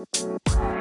¿Qué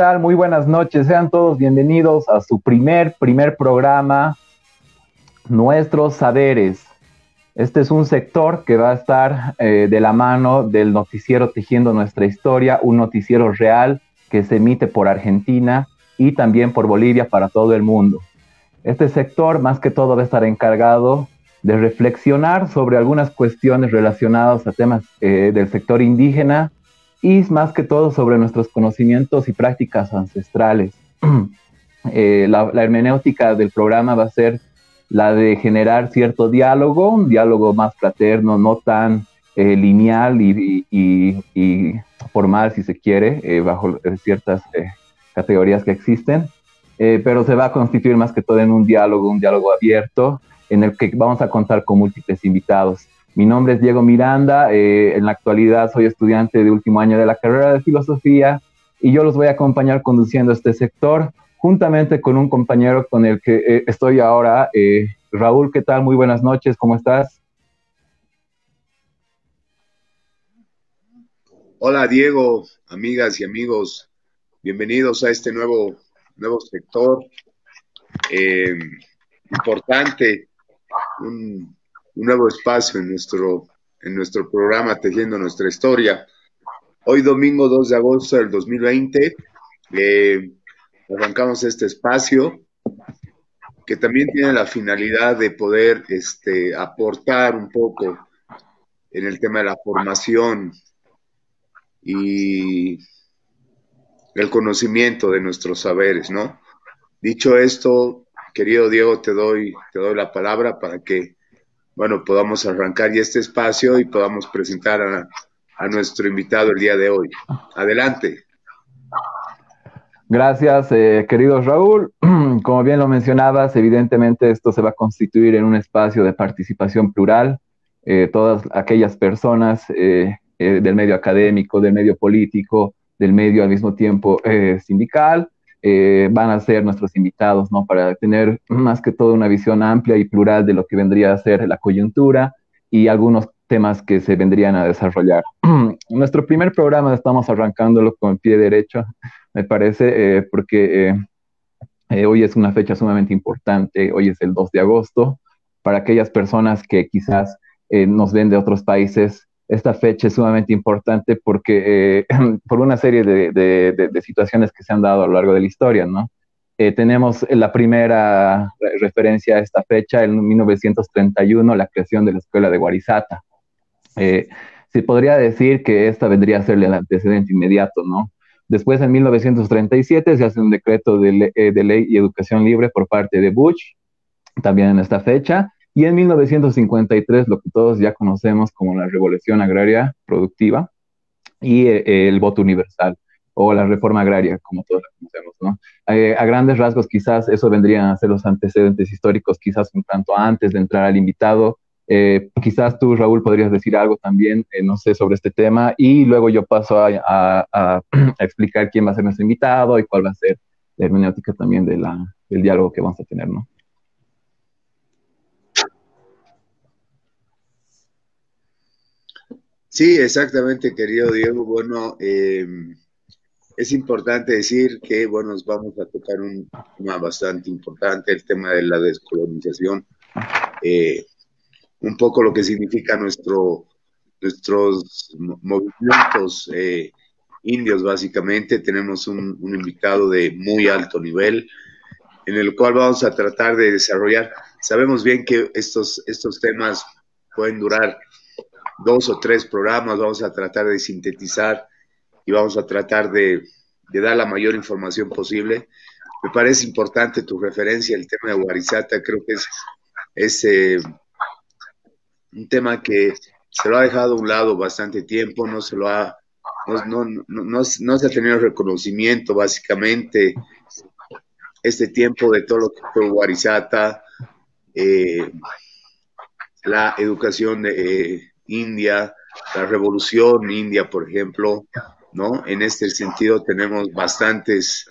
tal? Muy buenas noches. Sean todos bienvenidos a su primer, primer programa, Nuestros Saberes. Este es un sector que va a estar eh, de la mano del noticiero Tejiendo Nuestra Historia, un noticiero real que se emite por Argentina y también por Bolivia para todo el mundo. Este sector más que todo va a estar encargado de reflexionar sobre algunas cuestiones relacionadas a temas eh, del sector indígena, y más que todo sobre nuestros conocimientos y prácticas ancestrales. Eh, la, hermenéutica del programa va a ser la de generar cierto diálogo, un diálogo más fraterno, no tan eh, lineal y, formal, si se quiere, eh, bajo ciertas categorías que existen, pero se va a constituir más que todo en un diálogo, un diálogo abierto, en el que vamos a contar con múltiples invitados. Mi nombre es Diego Miranda, eh, en la actualidad soy estudiante de último año de la carrera de filosofía y yo los voy a acompañar conduciendo este sector juntamente con un compañero con el que eh, estoy ahora. Eh, Raúl, ¿qué tal? Muy buenas noches, ¿cómo estás? Hola Diego, amigas y amigos, bienvenidos a este nuevo, nuevo sector importante, un nuevo espacio en nuestro, en nuestro programa Tejiendo Nuestra Historia. Hoy domingo 2 de agosto del 2020 eh, arrancamos este espacio que también tiene la finalidad de poder este, aportar un poco en el tema de la formación y el conocimiento de nuestros saberes, ¿no? Dicho esto, querido Diego, te doy, te doy la palabra para que bueno, podamos arrancar ya este espacio y podamos presentar a, nuestro invitado el día de hoy. Adelante. Gracias, eh, querido Raúl. Como bien lo mencionabas, evidentemente esto se va a constituir en un espacio de participación plural. Eh, todas aquellas personas eh, del medio académico, del medio político, del medio al mismo tiempo sindical, eh, van a ser nuestros invitados, ¿no? Para tener más que todo una visión amplia y plural de lo que vendría a ser la coyuntura y algunos temas que se vendrían a desarrollar. Nuestro primer programa estamos arrancándolo con pie derecho, me parece, eh, porque eh, hoy es una fecha sumamente importante, hoy es el 2 de agosto, para aquellas personas que quizás nos ven de otros países, esta fecha es sumamente importante porque eh, por una serie de, situaciones que se han dado a lo largo de la historia, ¿no? Eh, tenemos la primera referencia a esta fecha, en 1931, la creación de la escuela de Guarizata. Eh, se podría decir que esta vendría a ser el antecedente inmediato, ¿no? Después, en 1937, se hace un decreto de, de ley y educación libre por parte de Bush, también en esta fecha, y en 1953, lo que todos ya conocemos como la revolución agraria productiva y eh, el voto universal o la reforma agraria, como todos la conocemos, ¿no? Eh, a grandes rasgos, quizás eso vendrían a ser los antecedentes históricos, quizás un tanto antes de entrar al invitado. Eh, quizás tú, Raúl, podrías decir algo también, no sé, sobre este tema, y luego yo paso a, a, explicar quién va a ser nuestro invitado y cuál va a ser la hermenéutica también de la, del diálogo que vamos a tener, ¿no? Sí, exactamente, querido Diego. Bueno, eh, es importante decir que, bueno, nos vamos a tocar un tema bastante importante, el tema de la descolonización, eh, un poco lo que significa nuestro, nuestros movimientos eh, indios, básicamente. Tenemos un, un, invitado de muy alto nivel, en el cual vamos a tratar de desarrollar. Sabemos bien que estos, estos temas pueden durar dos o tres programas, vamos a tratar de sintetizar y vamos a tratar de, dar la mayor información posible. Me parece importante tu referencia, el tema de Guarizata, creo que es, eh, un tema que se lo ha dejado a un lado bastante tiempo, no se lo ha, no, no, no, no se ha tenido reconocimiento básicamente este tiempo de todo lo que fue Guarizata, eh, la educación de eh, India, la revolución india, por ejemplo, ¿no? En este sentido tenemos bastantes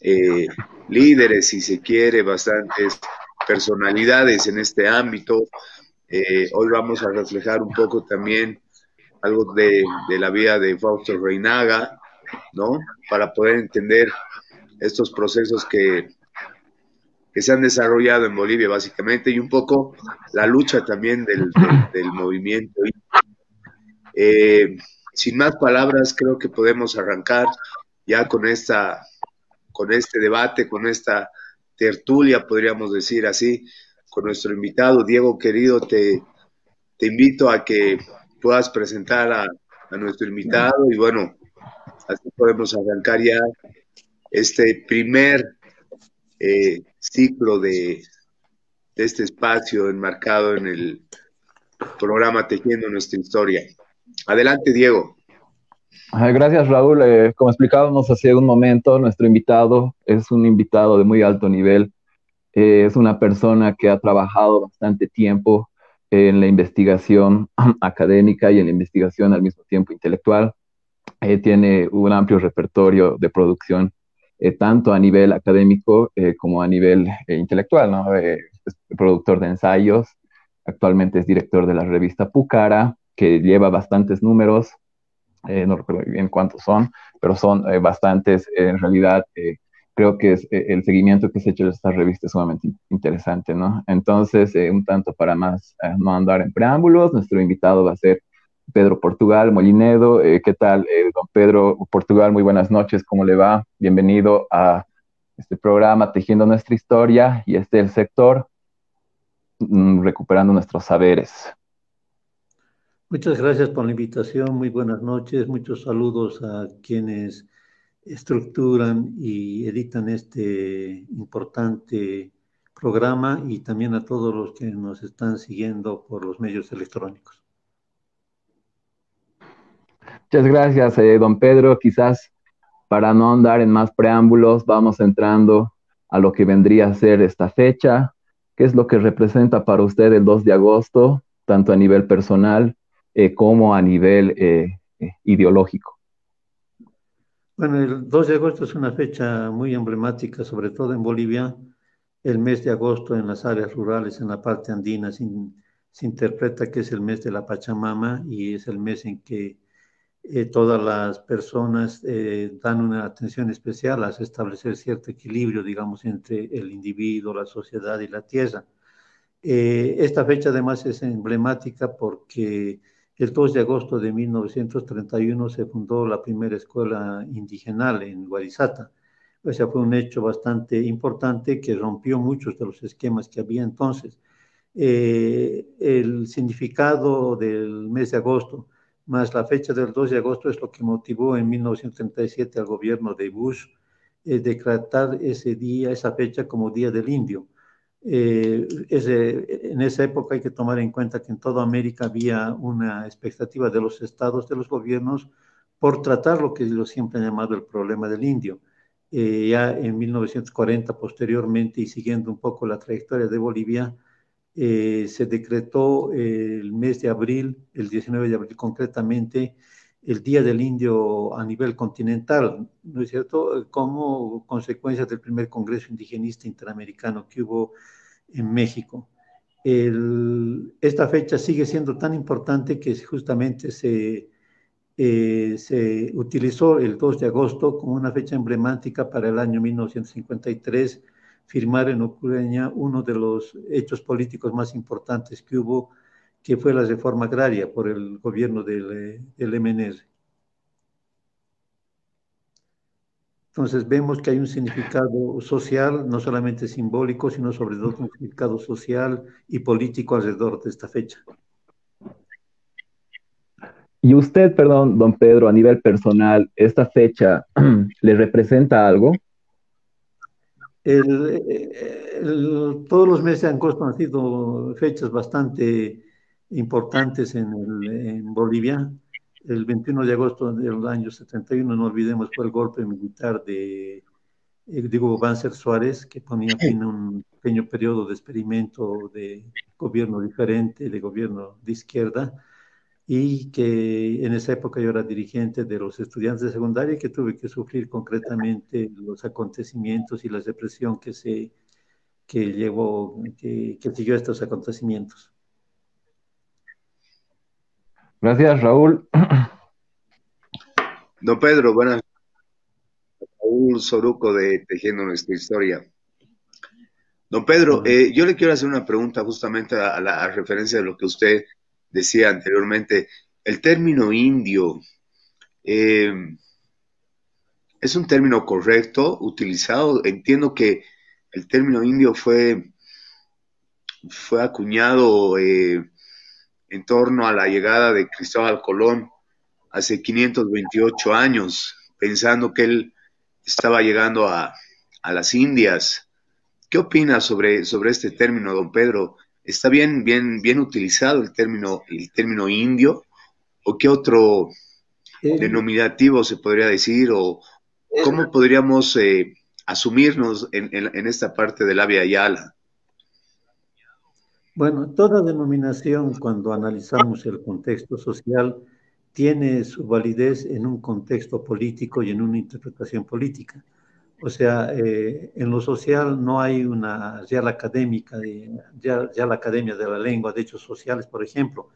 eh, líderes, si se quiere, bastantes personalidades en este ámbito. Eh, hoy vamos a reflejar un poco también algo de, la vida de Fausto Reinaga, ¿no? Para poder entender estos procesos que, que se han desarrollado en Bolivia básicamente y un poco la lucha también del, del movimiento. Eh, sin más palabras, creo que podemos arrancar ya con esta, con este debate, con esta tertulia, podríamos decir así, con nuestro invitado. Diego, querido, te, te invito a que puedas presentar a, nuestro invitado y bueno, así podemos arrancar ya este primer eh, ciclo de, de este espacio enmarcado en el programa Tejiendo nuestra historia. Adelante, Diego. Gracias, Raúl. Eh, como explicábamos hace un momento, nuestro invitado es un invitado de muy alto nivel. Eh, es una persona que ha trabajado bastante tiempo en la investigación académica y en la investigación al mismo tiempo intelectual. Eh, tiene un amplio repertorio de producción, tanto a nivel académico como a nivel intelectual. ¿no? es productor de ensayos, actualmente es director de la revista Pucara, que lleva bastantes números, eh, no recuerdo bien cuántos son, pero son eh, bastantes. en realidad, eh, creo que es, el seguimiento que se ha hecho de esta revista es sumamente interesante, ¿no? Entonces, un tanto para más no andar en preámbulos, nuestro invitado va a ser Pedro Portugal Molinedo. ¿Qué tal, don Pedro Portugal? Muy buenas noches, ¿cómo le va? Bienvenido a este programa Tejiendo nuestra historia y este el sector mm, recuperando nuestros saberes. Muchas gracias por la invitación, muy buenas noches, muchos saludos a quienes estructuran y editan este importante programa y también a todos los que nos están siguiendo por los medios electrónicos. Muchas gracias, eh, don Pedro. Quizás para no andar en más preámbulos, vamos entrando a lo que vendría a ser esta fecha. ¿Qué es lo que representa para usted el 2 de agosto, tanto a nivel personal eh, como a nivel eh, ideológico. Bueno, el 2 de agosto es una fecha muy emblemática, sobre todo en Bolivia. El mes de agosto en las áreas rurales, en la parte andina, se, interpreta que es el mes de la Pachamama y es el mes en que todas las personas dan una atención especial a establecer cierto equilibrio, digamos, entre el individuo, la sociedad y la tierra. esta fecha además es emblemática porque el 2 de agosto de 1931 se fundó la primera escuela indigenal en Guarizata. O sea, fue un hecho bastante importante que rompió muchos de los esquemas que había entonces. Eh, el significado del mes de agosto más la fecha del 2 de agosto es lo que motivó en 1937 al gobierno de Bush eh, decretar ese día, esa fecha como Día del Indio eh, en esa época hay que tomar en cuenta que en toda América había una expectativa de los estados, de los gobiernos, por tratar lo que siempre han llamado el problema del indio. Eh, ya en 1940, posteriormente, y siguiendo un poco la trayectoria de Bolivia, eh, se decretó el mes de abril, el 19 de abril concretamente, el Día del Indio a nivel continental, ¿no es cierto? Como consecuencia del primer Congreso Indigenista Interamericano que hubo en México. esta fecha sigue siendo tan importante que justamente se, eh, se utilizó el 2 de agosto como una fecha emblemática para el año 1953, firmar en Ucrania uno de los hechos políticos más importantes que hubo, que fue la reforma agraria por el gobierno del, del MNR. Entonces vemos que hay un significado social, no solamente simbólico, sino sobre todo un significado social y político alrededor de esta fecha. Y usted, perdón, don Pedro, a nivel personal, ¿esta fecha le representa algo? Todos los meses han sido fechas bastante importantes en, en Bolivia. El 21 de agosto del año 71, no olvidemos, fue el golpe militar de, eh, digo, Banzer Suárez, que ponía fin a un pequeño periodo de experimento de gobierno diferente, de gobierno de izquierda, y que en esa época yo era dirigente de los estudiantes de secundaria y que tuve que sufrir concretamente los acontecimientos y la represión que se que llevó, que, que siguió estos acontecimientos. Gracias, Raúl. Don Pedro, buenas. Raúl Soruco de Tejiendo Nuestra Historia. Don Pedro, eh, yo le quiero hacer una pregunta justamente a la referencia de lo que usted decía anteriormente. El término indio, eh, ¿es un término correcto utilizado? Entiendo que el término indio fue, fue acuñado eh, en torno a la llegada de Cristóbal Colón hace 528 años, pensando que él estaba llegando a, las Indias. ¿Qué opina sobre, sobre este término, don Pedro? ¿Está bien, bien, bien utilizado el término, el término indio? ¿O qué otro eh, denominativo se podría decir? ¿O cómo podríamos eh, asumirnos en, en, esta parte del Avia Yala? Bueno, toda denominación, cuando analizamos el contexto social, tiene su validez en un contexto político y en una interpretación política. O sea, eh, en lo social no hay una real académica, ya, ya, la Academia de la Lengua de Hechos Sociales, por ejemplo,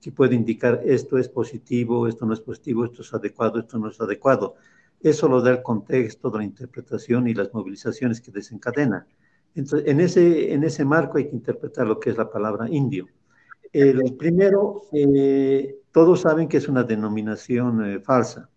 que puede indicar esto es positivo, esto no es positivo, esto es adecuado, esto no es adecuado. Eso lo da el contexto de la interpretación y las movilizaciones que desencadena. Entonces, en ese, en ese marco hay que interpretar lo que es la palabra indio. El primero, eh, todos saben que es una denominación eh, falsa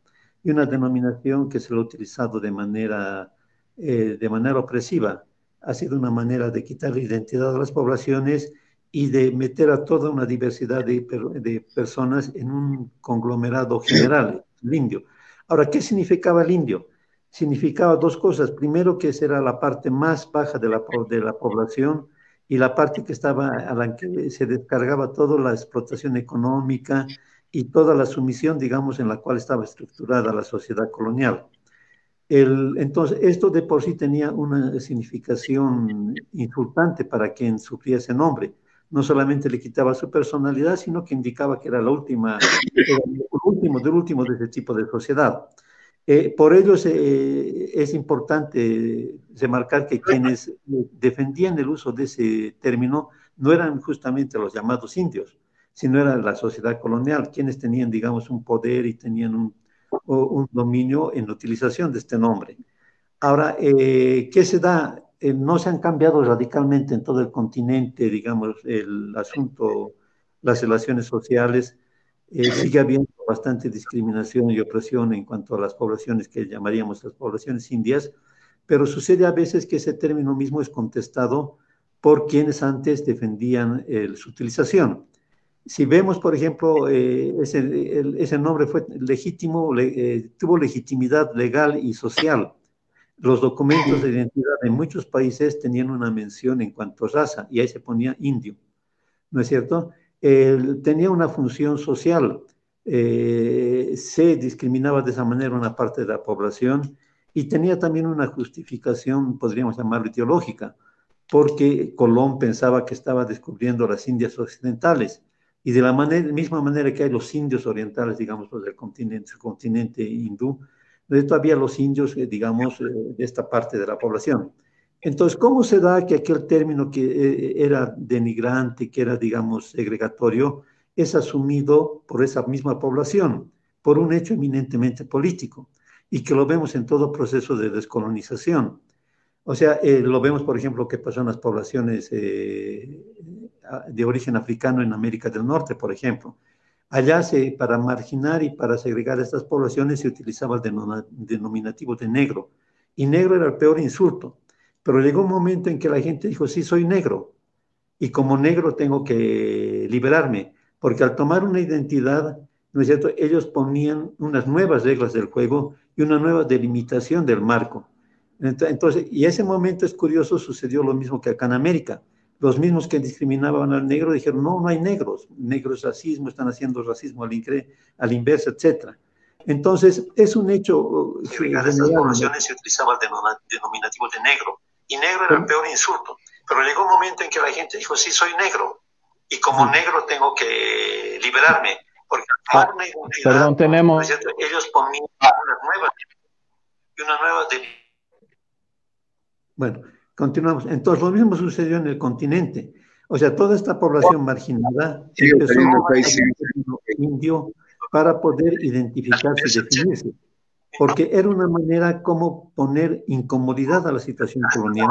y una denominación que se lo ha utilizado de manera, eh, de manera opresiva. Ha sido una manera de quitar la identidad de las poblaciones y de meter a toda una diversidad de, de personas en un conglomerado general, el indio. Ahora, ¿qué significaba el indio? significaba dos cosas. Primero, que era la parte más baja de la, de la población y la parte que estaba a la que se descargaba toda la explotación económica y toda la sumisión, digamos, en la cual estaba estructurada la sociedad colonial. Entonces, esto de por sí tenía una significación insultante para quien sufría ese nombre. No solamente le quitaba su personalidad, sino que indicaba que era la última, el último del último de ese tipo de sociedad. Eh, por ello eh, es importante remarcar que quienes defendían el uso de ese término no eran justamente los llamados indios, sino era la sociedad colonial, quienes tenían, digamos, un poder y tenían un, dominio en la utilización de este nombre. Ahora, eh, ¿qué se da? no se han cambiado radicalmente en todo el continente, digamos, el asunto, las relaciones sociales, sigue habiendo bastante discriminación y opresión en cuanto a las poblaciones que llamaríamos las poblaciones indias, pero sucede a veces que ese término mismo es contestado por quienes antes defendían su utilización. Si vemos, por ejemplo, eh, ese, nombre fue legítimo, eh, tuvo legitimidad legal y social. Los documentos de identidad en muchos países tenían una mención en cuanto a raza, y ahí se ponía indio, ¿no es cierto? tenía una función social. Eh, se discriminaba de esa manera una parte de la población y tenía también una justificación, podríamos llamarlo ideológica, porque Colón pensaba que estaba descubriendo las Indias occidentales y de la misma manera que hay los indios orientales, digamos, los del continente, continente hindú, todavía los indios, eh, digamos, eh, de esta parte de la población. Entonces, ¿cómo se da que aquel término que eh, era denigrante, que era, digamos, segregatorio, es asumido por esa misma población, por un hecho eminentemente político, y que lo vemos en todo proceso de descolonización? O sea, eh, lo vemos, por ejemplo, que pasó en las poblaciones eh, de origen africano en América del Norte, por ejemplo. Allá se, para marginar y para segregar a estas poblaciones se utilizaba el denominativo de negro, y negro era el peor insulto. Pero llegó un momento en que la gente dijo, sí, soy negro, y como negro tengo que liberarme, porque al tomar una identidad, ¿no es cierto?, ellos ponían unas nuevas reglas del juego y una nueva delimitación del marco. Entonces, y ese momento es curioso, sucedió lo mismo que acá en América. Los mismos que discriminaban al negro dijeron, no, no hay negros, negro es racismo, están haciendo racismo al, al inverso, etc. Entonces, es un hecho... En estas poblaciones se utilizaba el denominativo de negro, y negro era el peor insulto. Pero llegó un momento en que la gente dijo, sí, soy negro, y como negro tengo que liberarme, porque ah, una identidad, perdón, tenemos... ellos ponían una nueva, una nueva bueno, continuamos. Entonces, lo mismo sucedió en el continente. O sea, toda esta población marginada empezó a indio para poder identificarse y definirse porque era una manera como poner incomodidad a la situación colonial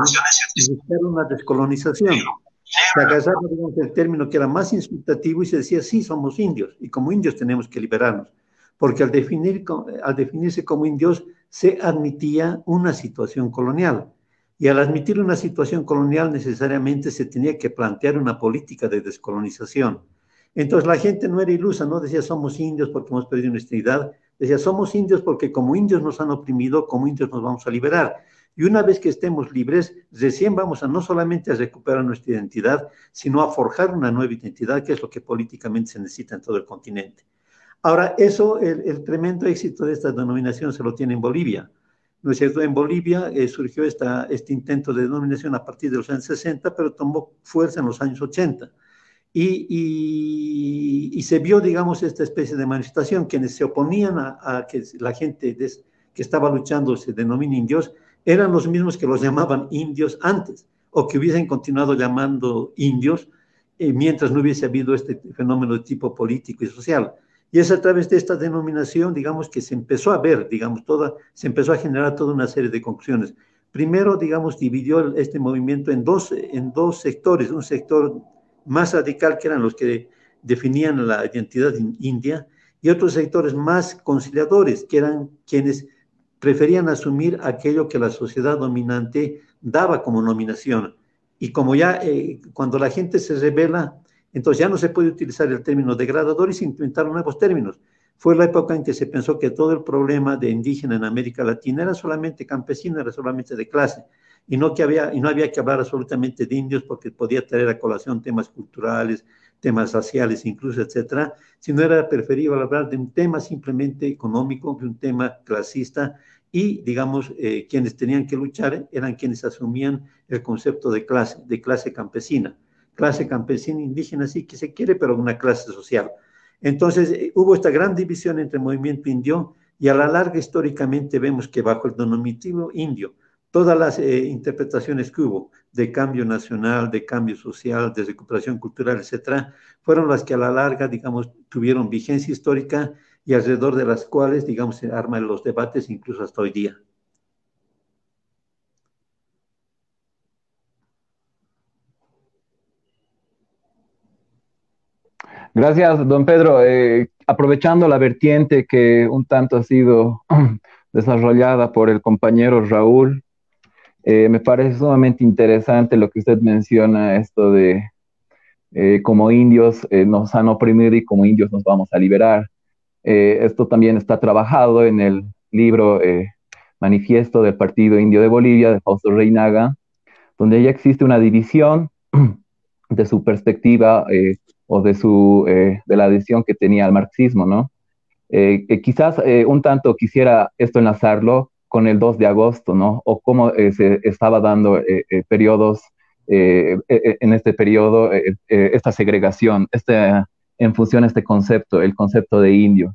y buscar una descolonización. Se agarraba el término que era más insultativo y se decía, sí, somos indios, y como indios tenemos que liberarnos, porque al, definir, al definirse como indios se admitía una situación colonial. Y al admitir una situación colonial necesariamente se tenía que plantear una política de descolonización. Entonces la gente no era ilusa, no decía somos indios porque hemos perdido nuestra identidad, decía somos indios porque como indios nos han oprimido, como indios nos vamos a liberar. Y una vez que estemos libres, recién vamos a no solamente a recuperar nuestra identidad, sino a forjar una nueva identidad, que es lo que políticamente se necesita en todo el continente. Ahora, eso, el, tremendo éxito de esta denominación se lo tiene en Bolivia. ¿No es cierto? En Bolivia eh, surgió esta, este intento de denominación a partir de los años 60, pero tomó fuerza en los años 80. Y, y, se vio, digamos, esta especie de manifestación, quienes se oponían a, que la gente que estaba luchando se denomine indios, eran los mismos que los llamaban indios antes, o que hubiesen continuado llamando indios eh, mientras no hubiese habido este fenómeno de tipo político y social. Y es a través de esta denominación, digamos, que se empezó a ver, digamos, toda, se empezó a generar toda una serie de conclusiones. Primero, digamos, dividió este movimiento en dos, en dos sectores, un sector más radical, que eran los que definían la identidad india, y otros sectores más conciliadores, que eran quienes preferían asumir aquello que la sociedad dominante daba como nominación. Y como ya eh, cuando la gente se revela, entonces ya no se puede utilizar el término degradador y se inventaron nuevos términos. Fue la época en que se pensó que todo el problema de indígena en América Latina era solamente campesino, era solamente de clase, y no, que había, y no había que hablar absolutamente de indios porque podía traer a colación temas culturales, temas raciales incluso, etcétera, sino era preferible hablar de un tema simplemente económico, de un tema clasista, y, digamos, eh, quienes tenían que luchar eran quienes asumían el concepto de clase, de clase campesina clase campesina indígena, sí que se quiere, pero una clase social. Entonces eh, hubo esta gran división entre el movimiento indio y a la larga históricamente vemos que bajo el denominativo indio, todas las eh, interpretaciones que hubo de cambio nacional, de cambio social, de recuperación cultural, etcétera, fueron las que a la larga, digamos, tuvieron vigencia histórica y alrededor de las cuales, digamos, se arman los debates incluso hasta hoy día. Gracias, don Pedro. Eh, aprovechando la vertiente que un tanto ha sido desarrollada por el compañero Raúl, eh, me parece sumamente interesante lo que usted menciona, esto de eh, como indios nos han oprimido y como indios nos vamos a liberar. esto también está trabajado en el libro Manifiesto del Partido Indio de Bolivia de Fausto Reinaga, donde ya existe una división de su perspectiva o de, su, eh, de la adhesión que tenía al marxismo, ¿no? Eh, quizás eh, un tanto quisiera esto enlazarlo con el 2 de agosto, ¿no? O cómo se estaba dando periodos, en este periodo, esta segregación, este, en función a este concepto, el concepto de indio.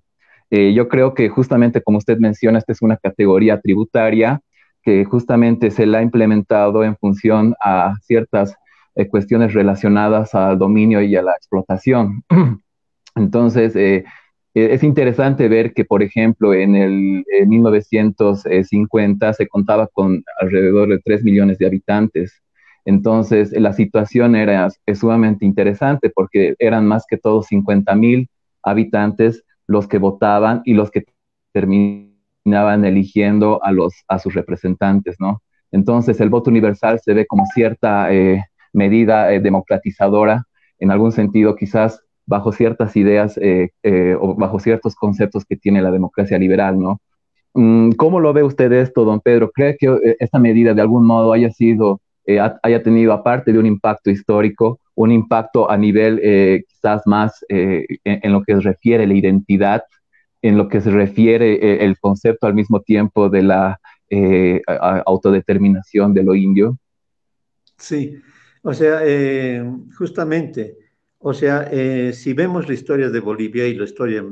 yo creo que justamente como usted menciona, esta es una categoría tributaria que justamente se la ha implementado en función a ciertas eh, cuestiones relacionadas al dominio y a la explotación. Entonces, eh, eh, es interesante ver que, por ejemplo, en el 1950 se contaba con alrededor de 3 millones de habitantes. Entonces, la situación era sumamente interesante porque eran más que todo 50 mil habitantes los que votaban y los que terminaban eligiendo a, los, a sus representantes, ¿no? Entonces, el voto universal se ve como cierta eh, medida eh, democratizadora, en algún sentido quizás bajo ciertas ideas eh, o bajo ciertos conceptos que tiene la democracia liberal, ¿no? Mm, ¿Cómo lo ve usted esto, don Pedro? ¿Cree que esta medida de algún modo haya sido, haya tenido, aparte de un impacto histórico, un impacto a nivel quizás más en, lo que se refiere la identidad en lo que se refiere eh, el concepto al mismo tiempo de la eh, autodeterminación de lo indio? Sí, o sea, eh, justamente, o sea, si vemos la historia de Bolivia y la historia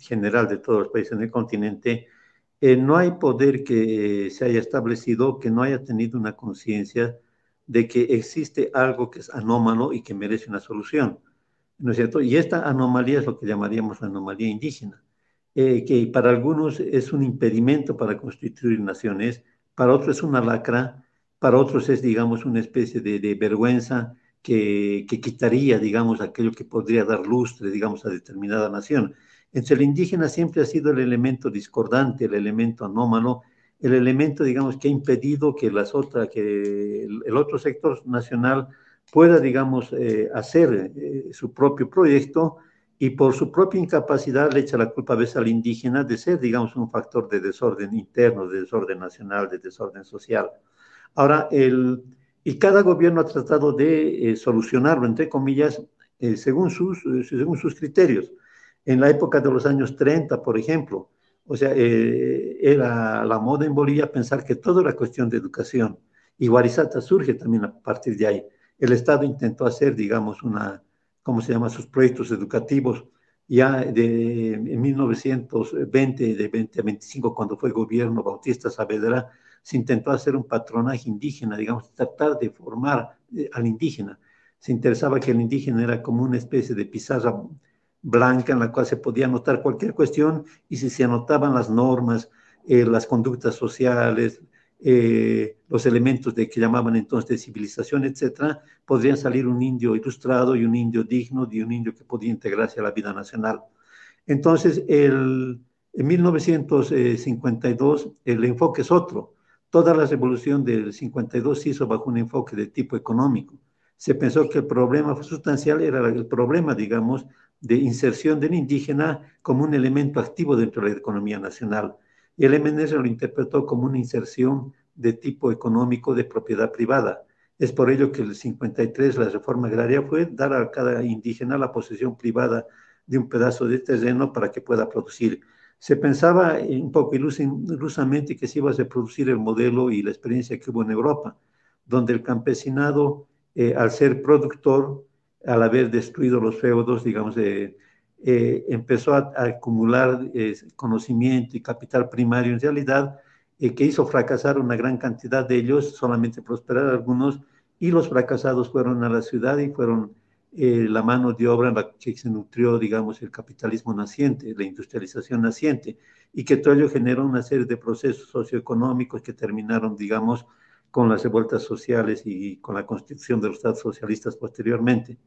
general de todos los países en el continente, no hay poder que se haya establecido que no haya tenido una conciencia de que existe algo que es anómalo y que merece una solución, ¿no es cierto? Y esta anomalía es lo que llamaríamos la anomalía indígena. Eh, que para algunos es un impedimento para constituir naciones, para otros es una lacra, para otros es, digamos, una especie de, vergüenza que, que, quitaría, digamos, aquello que podría dar lustre, digamos, a determinada nación. Entre el indígena siempre ha sido el elemento discordante, el elemento anómalo, el elemento, digamos, que ha impedido que, las otras, que el, otro sector nacional pueda, digamos, eh, hacer eh, su propio proyecto y por su propia incapacidad le echa la culpa a veces al indígena de ser, digamos, un factor de desorden interno, de desorden nacional, de desorden social. Ahora, el, y cada gobierno ha tratado de eh, solucionarlo, entre comillas, eh, según, sus, eh, según sus criterios. En la época de los años 30, por ejemplo, o sea, era la moda en Bolivia pensar que todo era cuestión de educación. Y Guarizata surge también a partir de ahí. El Estado intentó hacer, digamos, una, ¿cómo se llama?, sus proyectos educativos. Ya de, en 1920, de 20 a 25, cuando fue gobierno Bautista Saavedra, se intentó hacer un patronaje indígena, digamos, tratar de formar eh, al indígena. Se interesaba que el indígena era como una especie de pizarra blanca en la cual se podía anotar cualquier cuestión y si se anotaban las normas, eh, las conductas sociales, eh, los elementos de que llamaban entonces civilización, etcétera, podrían salir un indio ilustrado y un indio digno y un indio que podía integrarse a la vida nacional. Entonces, el, en 1952 el enfoque es otro. Toda la revolución del 52 se hizo bajo un enfoque de tipo económico. Se pensó que el problema sustancial era el problema, digamos, de inserción del indígena como un elemento activo dentro de la economía nacional y el MNS lo interpretó como una inserción de tipo económico de propiedad privada. Es por ello que el 53, la reforma agraria, fue dar a cada indígena la posesión privada de un pedazo de terreno para que pueda producir. Se pensaba un poco ilusamente que se iba a reproducir el modelo y la experiencia que hubo en Europa, donde el campesinado, eh, al ser productor, al haber destruido los feudos, digamos, de eh, empezó a, acumular eh, conocimiento y capital primario en realidad, eh, que hizo fracasar una gran cantidad de ellos, solamente prosperar algunos, y los fracasados fueron a la ciudad y fueron la mano de obra en la que se nutrió, digamos, el capitalismo naciente, la industrialización naciente, y que todo ello generó una serie de procesos socioeconómicos que terminaron, digamos, con las revueltas sociales y con la constitución de los estados socialistas posteriormente.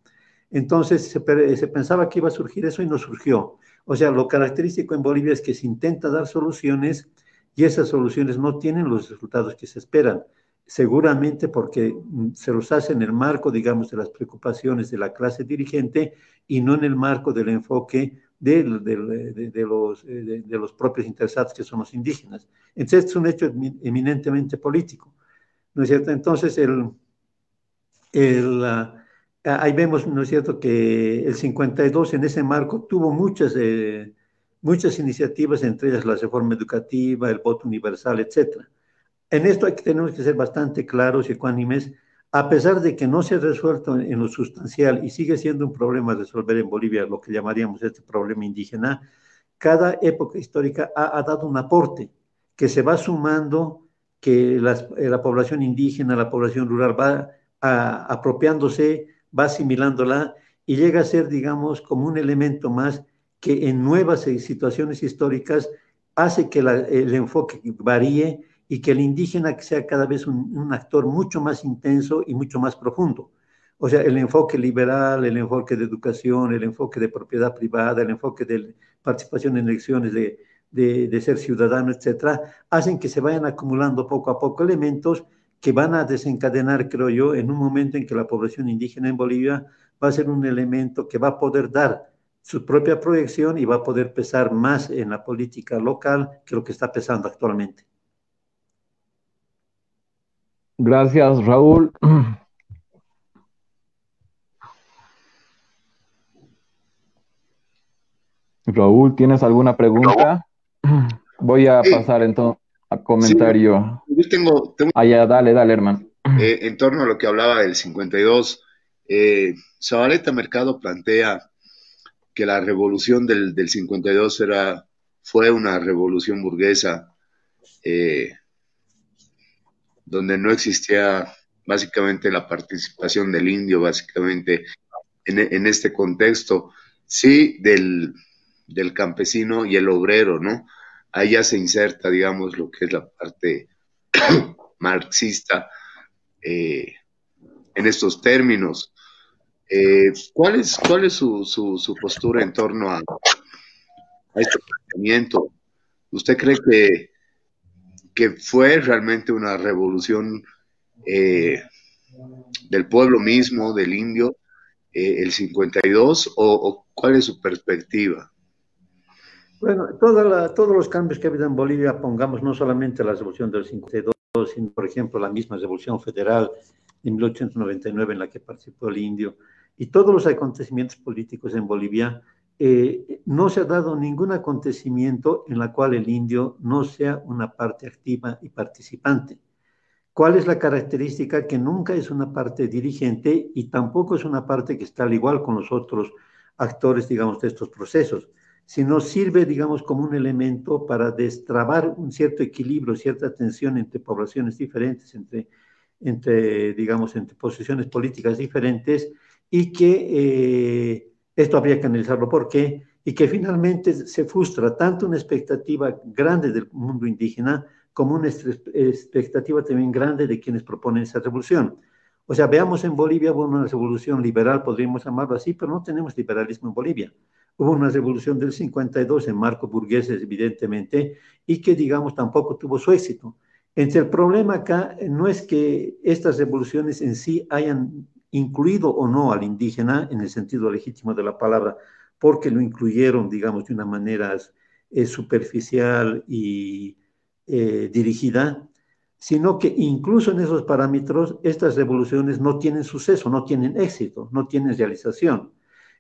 Entonces se, pensaba que iba a surgir eso y no surgió. O sea, lo característico en Bolivia es que se intenta dar soluciones y esas soluciones no tienen los resultados que se esperan. Seguramente porque mm, se los hace en el marco, digamos, de las preocupaciones de la clase dirigente y no en el marco del enfoque de, los, de, los, propios interesados que son los indígenas. Entonces, es un hecho eminentemente político. ¿No es cierto? Entonces, el, el, Ah, ahí vemos, ¿no es cierto?, que el 52 en ese marco tuvo muchas, eh, muchas iniciativas, entre ellas la reforma educativa, el voto universal, etc. En esto tenemos que ser bastante claros y ecuánimes, a pesar de que no se ha resuelto en, lo sustancial y sigue siendo un problema resolver en Bolivia lo que llamaríamos este problema indígena, cada época histórica ha, ha dado un aporte que se va sumando que la población indígena, la población rural va apropiándose, va asimilándola y llega a ser, digamos, como un elemento más que en nuevas situaciones históricas hace que el enfoque varíe y que el indígena sea cada vez un, actor mucho más intenso y mucho más profundo. O sea, el enfoque liberal, el enfoque de educación, el enfoque de propiedad privada, el enfoque de participación en elecciones, de, de ser ciudadano, etcétera, hacen que se vayan acumulando poco a poco elementos que van a desencadenar, creo yo, en un momento en que la población indígena en Bolivia va a ser un elemento que va a poder dar su propia proyección y va a poder pesar más en la política local que lo que está pesando actualmente. Gracias, Raúl. Raúl, ¿tienes alguna pregunta? Voy a pasar entonces a comentario. yo tengo, Ah, dale, dale, hermano. Eh, en torno a lo que hablaba del 52, eh, Zabaleta Mercado plantea que la revolución del, del 52 era, fue una revolución burguesa eh, donde no existía básicamente la participación del indio, básicamente en, este contexto, sí del, campesino y el obrero, ¿no? Ahí ya se inserta, digamos, lo que es la parte marxista eh, en estos términos. Eh, ¿cuál, es, ¿Cuál es su, su, postura en torno a, a, este planteamiento? ¿Usted cree que, que fue realmente una revolución eh, del pueblo mismo, del indio, eh, el 52, o, cuál es su perspectiva? Bueno, todos los cambios que ha habido en Bolivia, pongamos no solamente la revolución del 52, sino, por ejemplo, la misma revolución federal de 1899 en la que participó el indio, y todos los acontecimientos políticos en Bolivia, eh, no se ha dado ningún acontecimiento en la cual el indio no sea una parte activa y participante. ¿Cuál es la característica? Que nunca es una parte dirigente y tampoco es una parte que está al igual con los otros actores, digamos, de estos procesos, sino sirve, digamos, como un elemento para destrabar un cierto equilibrio, cierta tensión entre poblaciones diferentes, entre, digamos, entre posiciones políticas diferentes y que eh, esto habría que analizarlo por qué, y que finalmente se frustra tanto una expectativa grande del mundo indígena como una expectativa también grande de quienes proponen esa revolución. O sea, veamos en Bolivia hubo una revolución liberal, podríamos llamarlo así, pero no tenemos liberalismo en Bolivia. Hubo una revolución del 52 en marco burgueses, evidentemente, y que, digamos, tampoco tuvo su éxito. Entonces, el problema acá no es que estas revoluciones en sí hayan incluido o no al indígena en el sentido legítimo de la palabra, porque lo incluyeron, digamos, de una manera eh, superficial y eh, dirigida, sino que incluso en esos parámetros estas revoluciones no tienen suceso, no tienen éxito, no tienen realización.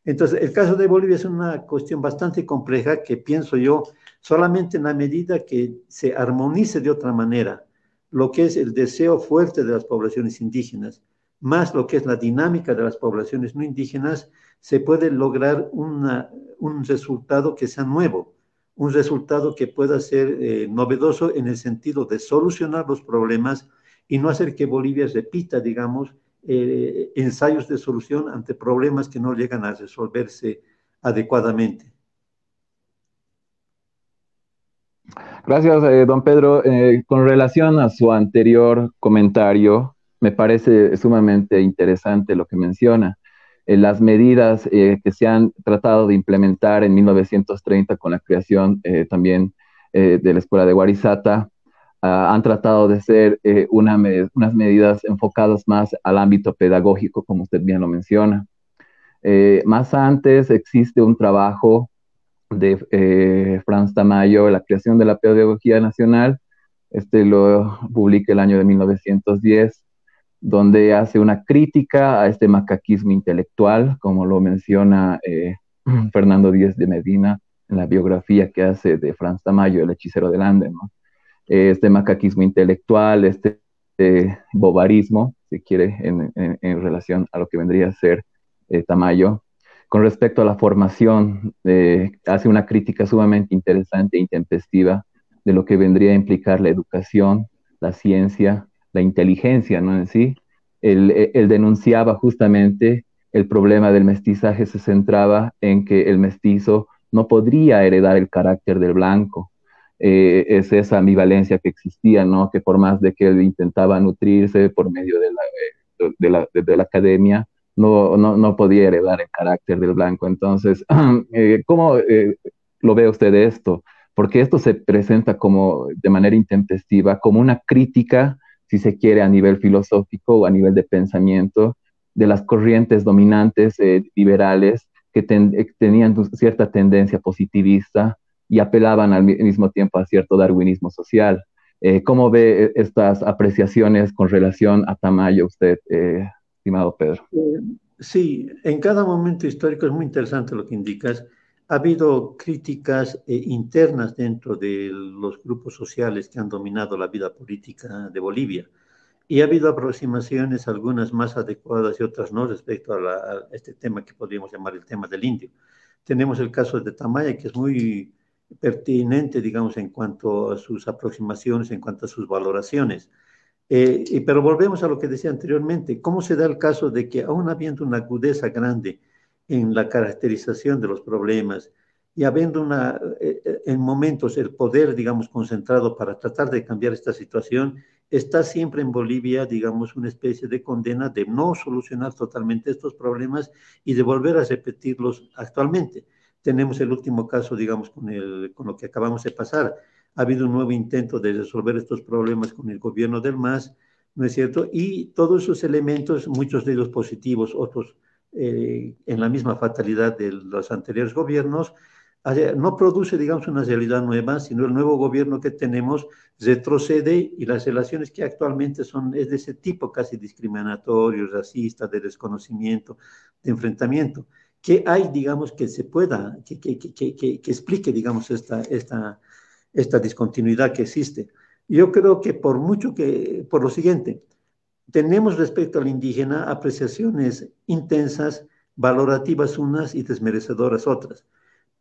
Entonces, el caso de Bolivia es una cuestión bastante compleja que pienso yo, solamente en la medida que se armonice de otra manera lo que es el deseo fuerte de las poblaciones indígenas, más lo que es la dinámica de las poblaciones no indígenas, se puede lograr un resultado que sea nuevo, un resultado que pueda ser eh, novedoso en el sentido de solucionar los problemas y no hacer que Bolivia repita, digamos, eh, ensayos de solución ante problemas que no llegan a resolverse adecuadamente. Gracias, eh, don Pedro. con relación a su anterior comentario, me parece sumamente interesante lo que menciona. Eh, las medidas eh, que se han tratado de implementar en 1930 con la creación eh, también de la Escuela de Guarizata ah, han tratado de ser unas medidas enfocadas más al ámbito pedagógico, como usted bien lo menciona. más antes existe un trabajo de Franz Tamayo, la creación de la pedagogía nacional, este lo publica el año de 1910, donde hace una crítica a este macaquismo intelectual, como lo menciona eh, Fernando Díez de Medina en la biografía que hace de Franz Tamayo, el hechicero del Ande, Este macaquismo intelectual, este, bobarismo, si quiere, en, relación a lo que vendría a ser eh, Tamayo. Con respecto a la formación, eh, hace una crítica sumamente interesante e intempestiva de lo que vendría a implicar la educación la ciencia, la inteligencia, ¿no? En sí, él, denunciaba justamente el problema del mestizaje se centraba en que el mestizo no podría heredar el carácter del blanco. Eh, es esa ambivalencia que existía, ¿no? Que por más de que él intentaba nutrirse por medio de la, de la, de la academia, no, no, no, podía heredar el carácter del blanco. Entonces, eh, ¿cómo eh, lo ve usted esto? Porque esto se presenta como de manera intempestiva, como una crítica, si se quiere, a nivel filosófico o a nivel de pensamiento, de las corrientes dominantes eh, liberales que tenían cierta tendencia positivista y apelaban al mismo tiempo a cierto darwinismo social. ¿Cómo ve estas apreciaciones con relación a Tamayo usted, estimado Pedro. Eh, sí, en cada momento histórico es muy interesante lo que indicas. Ha habido críticas eh, internas dentro de los grupos sociales que han dominado la vida política de Bolivia. Y ha habido aproximaciones, algunas más adecuadas y otras no, respecto a, este tema que podríamos llamar el tema del indio. Tenemos el caso de Tamaya, que es muy pertinente, digamos, en cuanto a sus aproximaciones, en cuanto a sus valoraciones. Eh, pero volvemos a lo que decía anteriormente, ¿cómo se da el caso de que aún habiendo una agudeza grande en la caracterización de los problemas y habiendo una, eh, eh, en momentos el poder, digamos, concentrado para tratar de cambiar esta situación, está siempre en Bolivia, digamos, una especie de condena de no solucionar totalmente estos problemas y de volver a repetirlos actualmente. Tenemos el último caso, digamos, con, el, con lo que acabamos de pasar ha habido un nuevo intento de resolver estos problemas con el gobierno del MAS, ¿no es cierto? Y todos esos elementos, muchos de ellos positivos, otros eh, en la misma fatalidad de los anteriores gobiernos, no produce, digamos, una realidad nueva, sino el nuevo gobierno que tenemos retrocede y las relaciones que actualmente son es de ese tipo, casi discriminatorio, racista, de desconocimiento, de enfrentamiento. ¿Qué hay, digamos, que se pueda, que, que, que, que explique, digamos, esta, esta, esta discontinuidad que existe. Yo creo que por mucho que, por lo siguiente, tenemos respecto al indígena apreciaciones intensas, valorativas unas y desmerecedoras otras,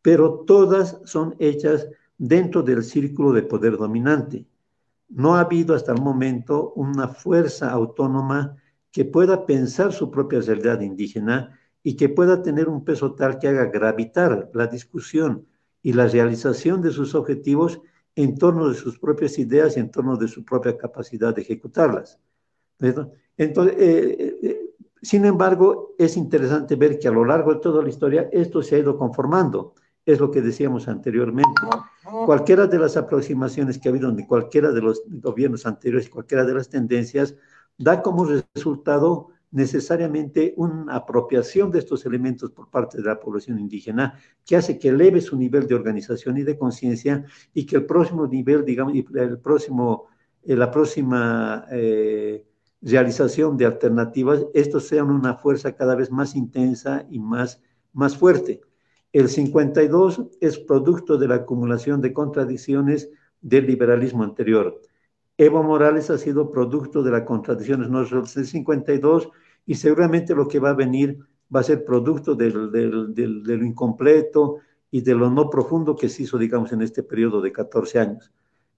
pero todas son hechas dentro del círculo de poder dominante. No ha habido hasta el momento una fuerza autónoma que pueda pensar su propia realidad indígena y que pueda tener un peso tal que haga gravitar la discusión y la realización de sus objetivos en torno de sus propias ideas y en torno de su propia capacidad de ejecutarlas. Entonces, eh, eh, eh, sin embargo, es interesante ver que a lo largo de toda la historia esto se ha ido conformando. Es lo que decíamos anteriormente. Cualquiera de las aproximaciones que ha habido de cualquiera de los gobiernos anteriores, cualquiera de las tendencias, da como resultado necesariamente una apropiación de estos elementos por parte de la población indígena que hace que eleve su nivel de organización y de conciencia y que el próximo nivel, digamos, el próximo, eh, la próxima eh, realización de alternativas, estos sean una fuerza cada vez más intensa y más, más fuerte. El 52 es producto de la acumulación de contradicciones del liberalismo anterior. Evo Morales ha sido producto de las contradicciones no del 52 y seguramente lo que va a venir va a ser producto de lo incompleto y de lo no profundo que se hizo, digamos, en este periodo de 14 años.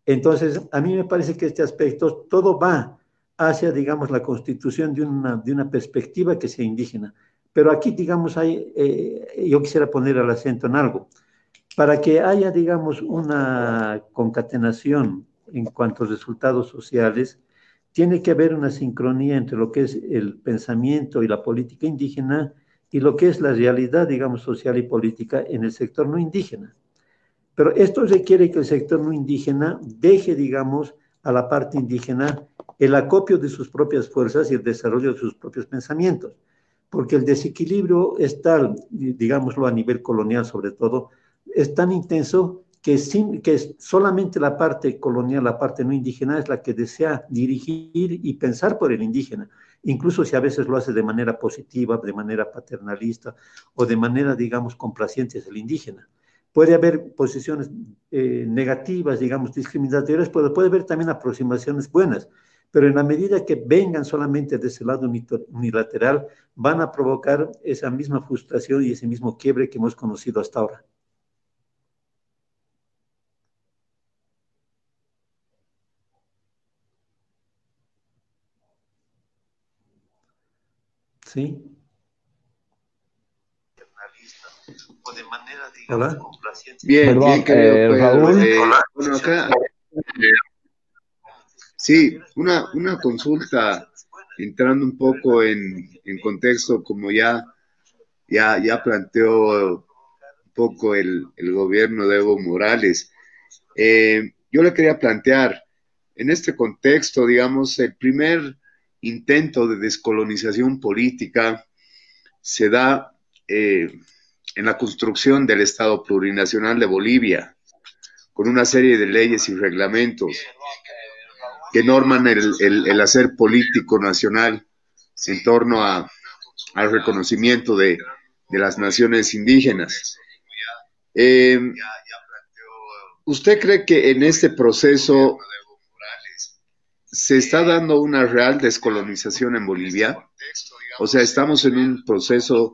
Entonces, a mí me parece que este aspecto, todo va hacia, digamos, la constitución de una, de una perspectiva que sea indígena. Pero aquí, digamos, hay, eh, yo quisiera poner el acento en algo. Para que haya, digamos, una concatenación en cuanto a resultados sociales, tiene que haber una sincronía entre lo que es el pensamiento y la política indígena y lo que es la realidad, digamos, social y política en el sector no indígena. Pero esto requiere que el sector no indígena deje, digamos, a la parte indígena el acopio de sus propias fuerzas y el desarrollo de sus propios pensamientos, porque el desequilibrio es tal, digámoslo a nivel colonial sobre todo, es tan intenso que, sin, que solamente la parte colonial, la parte no indígena, es la que desea dirigir y pensar por el indígena, incluso si a veces lo hace de manera positiva, de manera paternalista o de manera, digamos, complaciente hacia el indígena. Puede haber posiciones eh, negativas, digamos, discriminatorias, pero puede haber también aproximaciones buenas, pero en la medida que vengan solamente de ese lado unilateral, van a provocar esa misma frustración y ese mismo quiebre que hemos conocido hasta ahora. ¿Sí? o de manera, digamos, Hola. Bien, Perdón, eh, bien, sí, una, una consulta entrando un poco en, en contexto, como ya, ya, ya planteó un poco el, el gobierno de Evo Morales. Eh, yo le quería plantear, en este contexto, digamos, el primer intento de descolonización política se da eh, en la construcción del Estado plurinacional de Bolivia, con una serie de leyes y reglamentos que norman el, el- el hacer político nacional en torno a- al reconocimiento de, de las naciones indígenas. Eh, ¿Usted cree que en este proceso se está dando una real descolonización en Bolivia? O sea, estamos en un proceso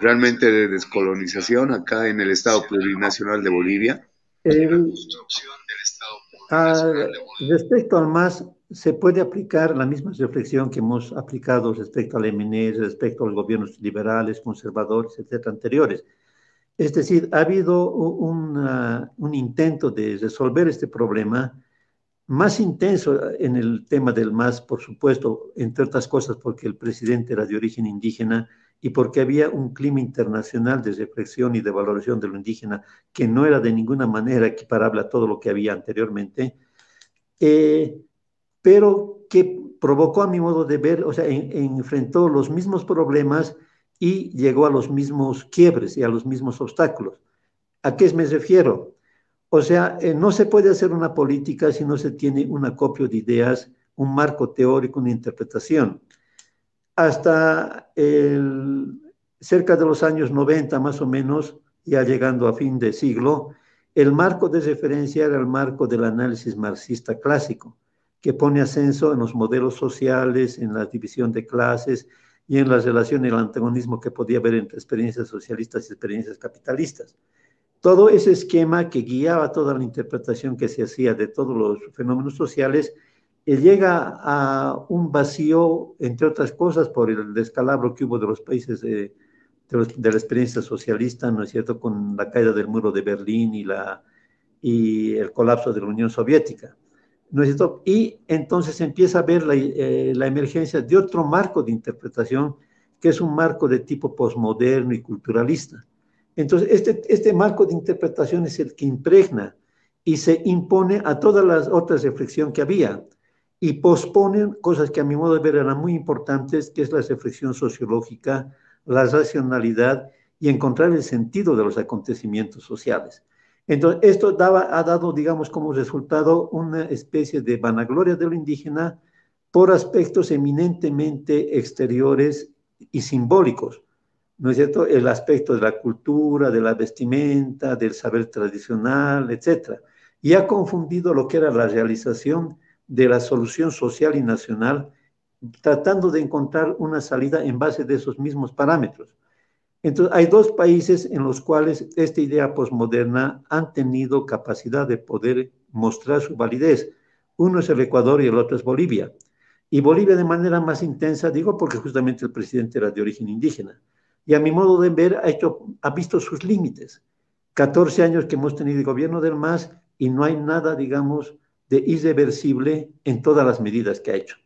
realmente de descolonización acá en el Estado Plurinacional de Bolivia. Eh, ah, respecto al MAS, se puede aplicar la misma reflexión que hemos aplicado respecto al MNE, respecto a los gobiernos liberales, conservadores, etcétera, anteriores. Es decir, ha habido u- una- un intento de resolver este problema más intenso en el tema del MAS, por supuesto, entre otras cosas porque el presidente era de origen indígena y porque había un clima internacional de reflexión y de valoración de lo indígena que no era de ninguna manera equiparable a todo lo que había anteriormente, eh, pero que provocó a mi modo de ver, o sea, en- enfrentó los mismos problemas y llegó a los mismos quiebres y a los mismos obstáculos. ¿A qué me refiero? O sea, eh, no se puede hacer una política si no se tiene un acopio de ideas, un marco teórico, una interpretación. Hasta el- cerca de los años 90 más o menos, ya llegando a fin de siglo, el marco de referencia era el marco del análisis marxista clásico, que pone ascenso en los modelos sociales, en la división de clases y en la relación y el antagonismo que podía haber entre experiencias socialistas y experiencias capitalistas. Todo ese esquema que guiaba toda la interpretación que se hacía de todos los fenómenos sociales, llega a un vacío, entre otras cosas, por el descalabro que hubo de los países de, de, los- de la experiencia socialista, ¿no es cierto?, con la caída del muro de Berlín y, la, y el colapso de la Unión Soviética. ¿No es cierto? Y entonces empieza a ver la, eh, la emergencia de otro marco de interpretación, que es un marco de tipo posmoderno y culturalista. Entonces, este, este marco de interpretación es el que impregna y se impone a todas las otras reflexiones que había y posponen cosas que a mi modo de ver eran muy importantes, que es la reflexión sociológica, la racionalidad y encontrar el sentido de los acontecimientos sociales. Entonces, esto ha dado, digamos, como resultado una especie de vanagloria de lo indígena por aspectos eminentemente exteriores y simbólicos. ¿no es cierto? El aspecto de la cultura, de la vestimenta, del saber tradicional, etcétera. Y ha confundido lo que era la realización de la solución social y nacional, tratando de encontrar una salida en base de esos mismos parámetros. Entonces, hay dos países en los cuales esta idea posmoderna han tenido capacidad de poder mostrar su validez. Uno es el Ecuador y el otro es Bolivia. Y Bolivia de manera más intensa, digo porque justamente el presidente era de origen indígena y a mi modo de ver ha, hecho, ha visto sus límites. 14 años que hemos tenido el gobierno del MAS y no hay nada, digamos, de irreversible en todas las medidas que ha hecho.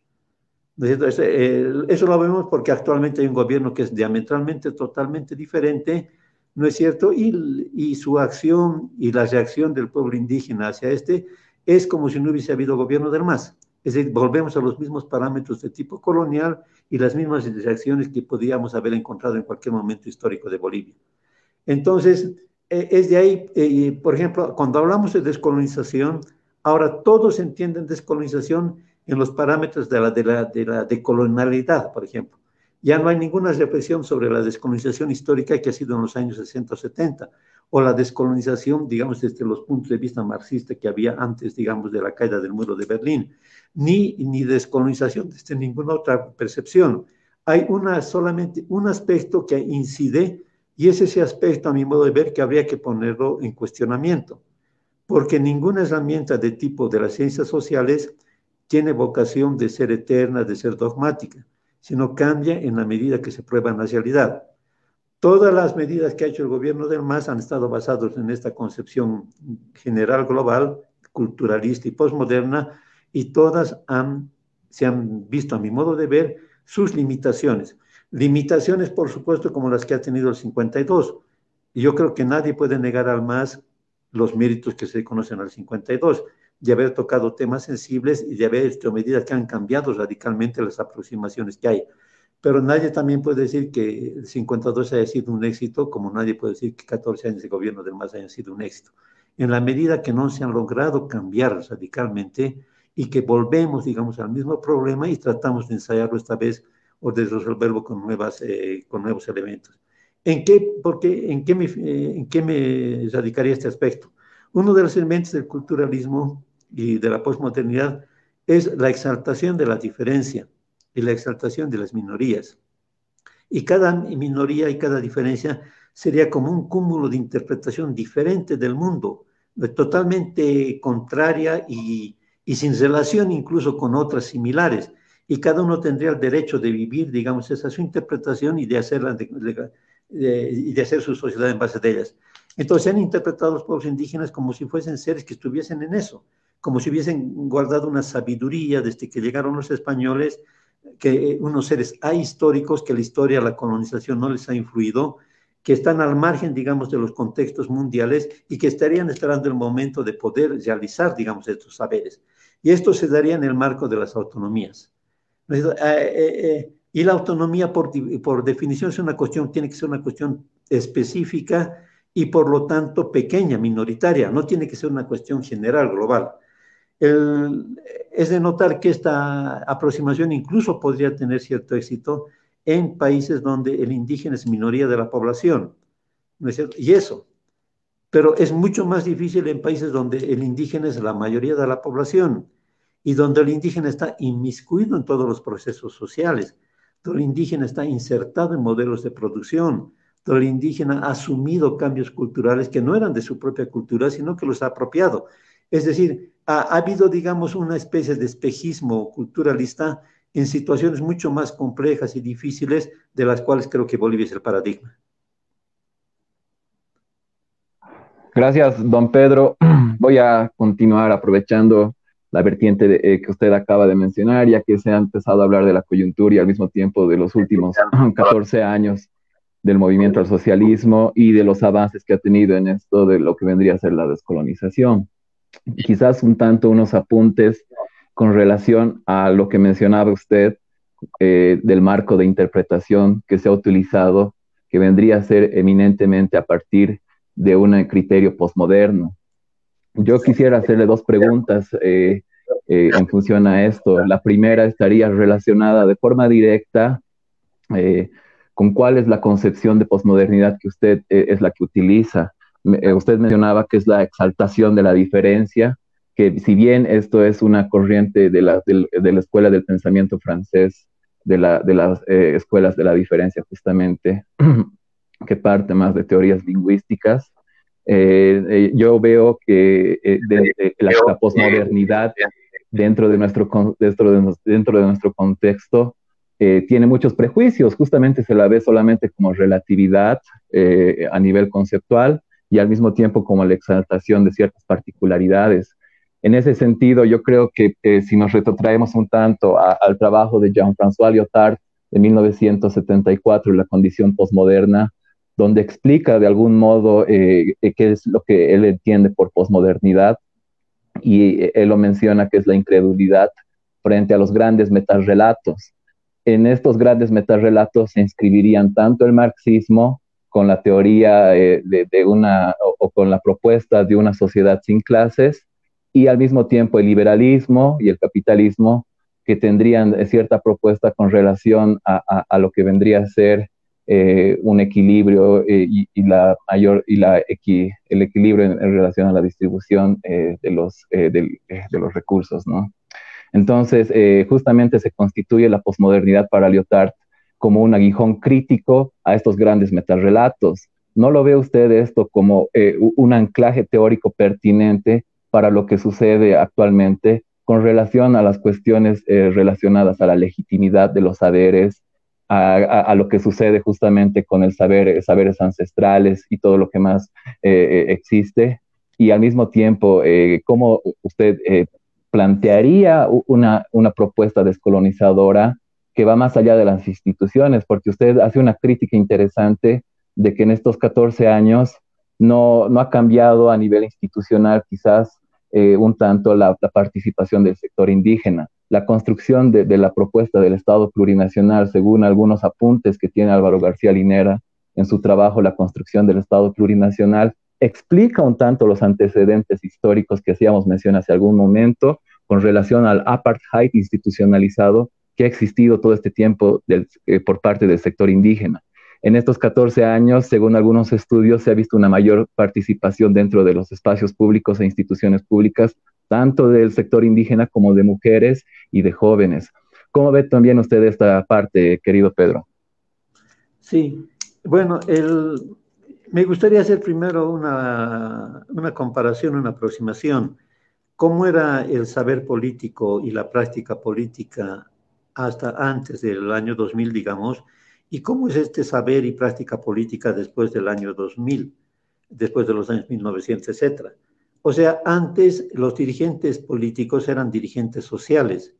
Eso lo vemos porque actualmente hay un gobierno que es diametralmente, totalmente diferente, ¿no es cierto? Y, y su acción y la reacción del pueblo indígena hacia este es como si no hubiese habido gobierno del MAS. Es decir, volvemos a los mismos parámetros de tipo colonial y las mismas reacciones que podíamos haber encontrado en cualquier momento histórico de Bolivia. Entonces, eh, es de ahí, eh, por ejemplo, cuando hablamos de descolonización, ahora todos entienden descolonización en los parámetros de la, de la, de la decolonialidad, por ejemplo. Ya no hay ninguna reflexión sobre la descolonización histórica que ha sido en los años 60 o 70, o la descolonización, digamos, desde los puntos de vista marxista que había antes, digamos, de la caída del muro de Berlín, ni, ni descolonización desde ninguna otra percepción. Hay una, solamente un aspecto que incide, y es ese aspecto, a mi modo de ver, que habría que ponerlo en cuestionamiento, porque ninguna herramienta de tipo de las ciencias sociales tiene vocación de ser eterna, de ser dogmática. sino cambia en la medida que se prueba en la realidad. Todas las medidas que ha hecho el gobierno del MAS han estado basadas en esta concepción general global, culturalista y postmoderna, y todas han, se han visto, a mi modo de ver, sus limitaciones. Limitaciones, por supuesto, como las que ha tenido el 52. Y yo creo que nadie puede negar al MAS los méritos que se conocen al 52, de haber tocado temas sensibles y de haber hecho medidas que han cambiado radicalmente las aproximaciones que hay. Pero nadie también puede decir que el 52 haya sido un éxito, como nadie puede decir que 14 años de gobierno del MAS hayan sido un éxito. En la medida que no se han logrado cambiar radicalmente y que volvemos, digamos, al mismo problema y tratamos de ensayarlo esta vez o de resolverlo con, nuevas, eh, con nuevos elementos. ¿En qué, porque, en, qué me, eh, ¿En qué me radicaría este aspecto? Uno de los elementos del culturalismo y de la posmodernidad es la exaltación de la diferencia y la exaltación de las minorías. Y cada minoría y cada diferencia sería como un cúmulo de interpretación diferente del mundo, totalmente contraria y, y sin relación incluso con otras similares. Y cada uno tendría el derecho de vivir, digamos, esa su interpretación y de hacerla de, y de hacer su sociedad en base de ellas. Entonces se han interpretado los pueblos indígenas como si fuesen seres que estuviesen en eso, como si hubiesen guardado una sabiduría desde que llegaron los españoles, que unos seres ahistóricos que la historia, la colonización no les ha influido, que están al margen, digamos, de los contextos mundiales y que estarían esperando el momento de poder realizar, digamos, estos saberes. Y esto se daría en el marco de las autonomías. Eh, eh, eh, y la autonomía, por, definición, es una cuestión, tiene que ser una cuestión específica y por lo tanto pequeña, minoritaria, no tiene que ser una cuestión general, global. es de notar que esta aproximación incluso podría tener cierto éxito en países donde el indígena es minoría de la población. Y eso, pero es mucho más difícil en países donde el indígena es la mayoría de la población y donde el indígena está inmiscuido en todos los procesos sociales todo el indígena está insertado en modelos de producción, todo el indígena ha asumido cambios culturales que no eran de su propia cultura, sino que los ha apropiado. Es decir, ha, habido, digamos, una especie de espejismo culturalista en situaciones mucho más complejas y difíciles, de las cuales creo que Bolivia es el paradigma. Gracias, don Pedro. Voy a continuar aprovechando la vertiente eh, que usted acaba de mencionar, ya que se ha empezado a hablar de la coyuntura y al mismo tiempo de los últimos 14 años del movimiento al socialismo y de los avances que ha tenido en esto de lo que vendría a ser la descolonización. Quizás un tanto unos apuntes con relación a lo que mencionaba usted eh, del marco de interpretación que se ha utilizado, que vendría a ser eminentemente a partir de un criterio postmoderno. Yo quisiera hacerle dos preguntas eh, eh, en función a esto. La primera estaría relacionada de forma directa eh, con cuál es la concepción de posmodernidad que usted es la que utiliza. usted mencionaba que es la exaltación de la diferencia, que si bien esto es una corriente de la, de, la escuela del pensamiento francés, de, la, de las escuelas de la diferencia justamente, que parte más de teorías lingüísticas, eh, eh, yo veo que eh, la, posmodernidad dentro de nuestro, dentro de, dentro de nuestro contexto tiene muchos prejuicios, justamente se la ve solamente como relatividad a nivel conceptual y al mismo tiempo como la exaltación de ciertas particularidades. En ese sentido, yo creo que si nos retrotraemos un tanto al trabajo de Jean-François Lyotard de 1974, La condición posmoderna, donde explica de algún modo eh, eh, qué es lo que él entiende por posmodernidad y eh, él lo menciona que es la incredulidad frente a los grandes metarrelatos. En estos grandes metarrelatos se inscribirían tanto el marxismo con la teoría de, una o, con la propuesta de una sociedad sin clases y al mismo tiempo el liberalismo y el capitalismo que tendrían cierta propuesta con relación a lo que vendría a ser eh, un equilibrio eh, y, la mayor y el equilibrio en, relación a la distribución eh, de, los, de, los recursos, ¿no? Entonces, justamente se constituye la posmodernidad para Lyotard como un aguijón crítico a estos grandes metarrelatos. ¿No lo ve usted esto como un anclaje teórico pertinente para lo que sucede actualmente con relación a las cuestiones relacionadas a la legitimidad de los saberes, a, lo que sucede justamente con el saber, saberes ancestrales y todo lo que más eh, existe, y al mismo tiempo, cómo usted plantearía una, una propuesta descolonizadora que va más allá de las instituciones, porque usted hace una crítica interesante de que en estos 14 años no, no ha cambiado a nivel institucional quizás eh, un tanto la, participación del sector indígena. La construcción de, la propuesta del Estado plurinacional, según algunos apuntes que tiene Álvaro García Linera en su trabajo La construcción del Estado plurinacional, explica un tanto los antecedentes históricos que hacíamos mención hace algún momento con relación al apartheid institucionalizado que ha existido todo este tiempo eh, por parte del sector indígena. En estos 14 años, según algunos estudios, se ha visto una mayor participación dentro de los espacios públicos e instituciones públicas, tanto del sector indígena como de mujeres y de jóvenes. ¿Cómo ve también usted esta parte, querido Pedro? Sí, bueno, me gustaría hacer primero una, una comparación, una aproximación. ¿Cómo era el saber político y la práctica política hasta antes del año 2000, digamos, y cómo es este saber y práctica política después del año 2000, después de los años 1900, etc. O sea, antes los dirigentes políticos eran dirigentes sociales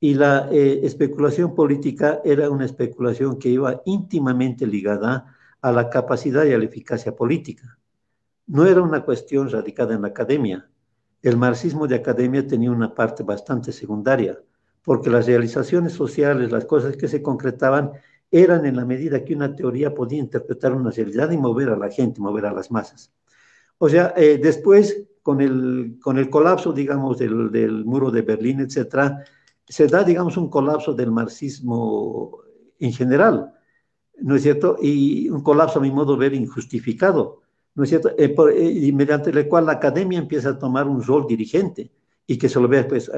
y la eh, especulación política era una especulación que iba íntimamente ligada a la capacidad y a la eficacia política. No era una cuestión radicada en la academia. El marxismo de academia tenía una parte bastante secundaria porque las realizaciones sociales, las cosas que se concretaban, eran en la medida que una teoría podía interpretar una realidad y mover a la gente, mover a las masas. O sea, eh, después, con el, con el colapso, digamos, del, del muro de Berlín, etcétera, se da, digamos, un colapso del marxismo en general, ¿no es cierto? Y un colapso, a mi modo de ver, injustificado, ¿no es cierto? Eh, eh, y mediante el cual la academia empieza a tomar un rol dirigente y que se lo vea pues,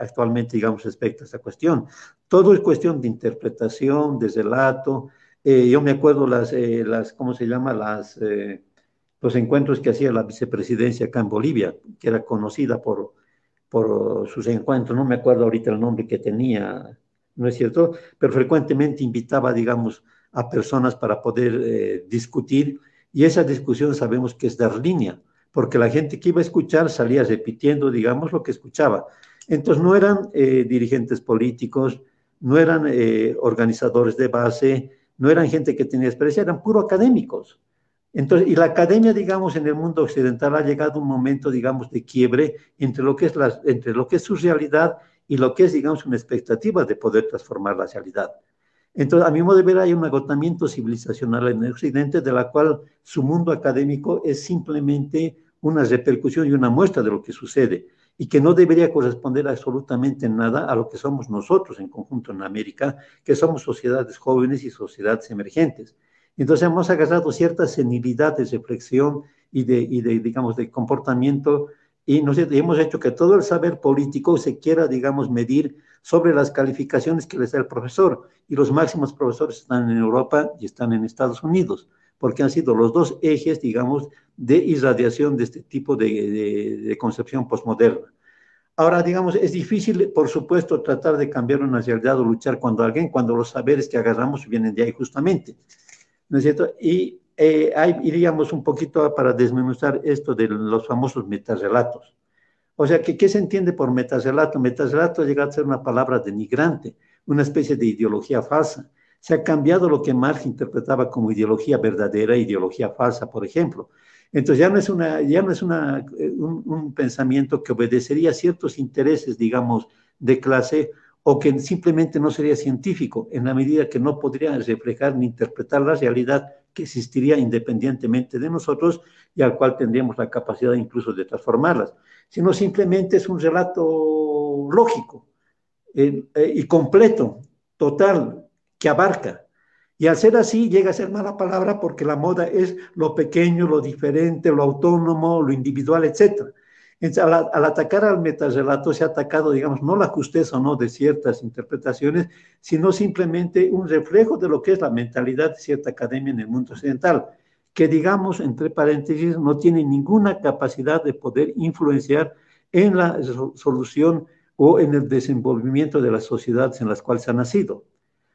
actualmente, digamos, respecto a esta cuestión. Todo es cuestión de interpretación, de relato. Eh, yo me acuerdo las, eh, las, ¿cómo se llama? Las, eh, los encuentros que hacía la vicepresidencia acá en Bolivia, que era conocida por, por sus encuentros, no me acuerdo ahorita el nombre que tenía, ¿no es cierto? Pero frecuentemente invitaba, digamos, a personas para poder discutir y esa discusión sabemos que es dar línea porque la gente que iba a escuchar salía repitiendo, digamos, lo que escuchaba. Entonces no eran eh, dirigentes políticos, no eran eh, organizadores de base, no eran gente que tenía experiencia, eran puro académicos. Entonces, y la academia, digamos, en el mundo occidental ha llegado un momento, digamos, de quiebre entre lo que es, la, entre lo que es su realidad y lo que es, digamos, una expectativa de poder transformar la realidad. Entonces, a mi modo de ver, hay un agotamiento civilizacional en el Occidente, de la cual su mundo académico es simplemente una repercusión y una muestra de lo que sucede, y que no debería corresponder absolutamente nada a lo que somos nosotros en conjunto en América, que somos sociedades jóvenes y sociedades emergentes. Entonces hemos agarrado cierta senilidad de reflexión y de, y de digamos, de comportamiento y nos, hemos hecho que todo el saber político se quiera, digamos, medir sobre las calificaciones que les da el profesor. Y los máximos profesores están en Europa y están en Estados Unidos, porque han sido los dos ejes, digamos, de irradiación de este tipo de, de, concepción postmoderna. Ahora, digamos, es difícil, por supuesto, tratar de cambiar una realidad o luchar cuando alguien, cuando los saberes que agarramos vienen de ahí justamente. ¿No es cierto? Y eh, ahí iríamos un poquito para desmenuzar esto de los famosos metarrelatos. O sea, ¿qué, ¿qué se entiende por metarrelato? Metarrelato llega a ser una palabra denigrante, una especie de ideología falsa. Se ha cambiado lo que Marx interpretaba como ideología verdadera, ideología falsa, por ejemplo. Entonces ya no es, una, ya no es una, eh, un, un pensamiento que obedecería a ciertos intereses, digamos, de clase o que simplemente no sería científico en la medida que no podría reflejar ni interpretar la realidad que existiría independientemente de nosotros y al cual tendríamos la capacidad incluso de transformarlas, sino simplemente es un relato lógico eh, eh, y completo, total, que abarca. Y al ser así llega a ser mala palabra porque la moda es lo pequeño, lo diferente, lo autónomo, lo individual, Al, atacar al metarrelato se ha atacado, digamos, no la justeza o no de ciertas interpretaciones, sino simplemente un reflejo de lo que es la mentalidad de cierta academia en el mundo occidental, que, digamos, entre paréntesis, no tiene ninguna capacidad de poder influenciar en la solución o en el desenvolvimiento de las sociedades en las cuales ha nacido.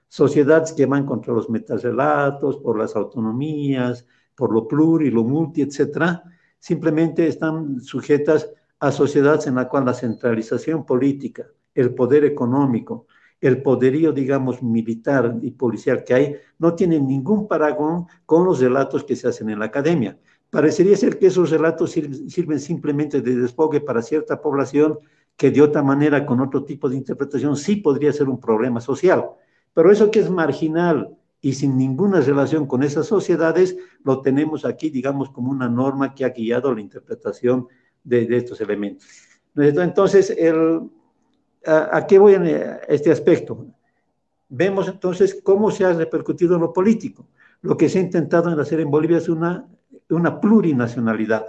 Sociedades que van contra los metarrelatos, por las autonomías, por lo pluri, lo multi, etcétera, simplemente están sujetas a sociedades en las cuales la centralización política, el poder económico, el poderío, digamos, militar y policial que hay, no tienen ningún paragón con los relatos que se hacen en la academia. Parecería ser que esos relatos sirven, simplemente de desfogue para cierta población que de otra manera, con otro tipo de interpretación, sí podría ser un problema social. Pero eso que es marginal y sin ninguna relación con esas sociedades, lo tenemos aquí, digamos, como una norma que ha guiado la interpretación de, estos elementos. Entonces, el, a, qué voy en este aspecto? Vemos entonces cómo se ha repercutido en lo político. Lo que se ha intentado hacer en Bolivia es una, una plurinacionalidad,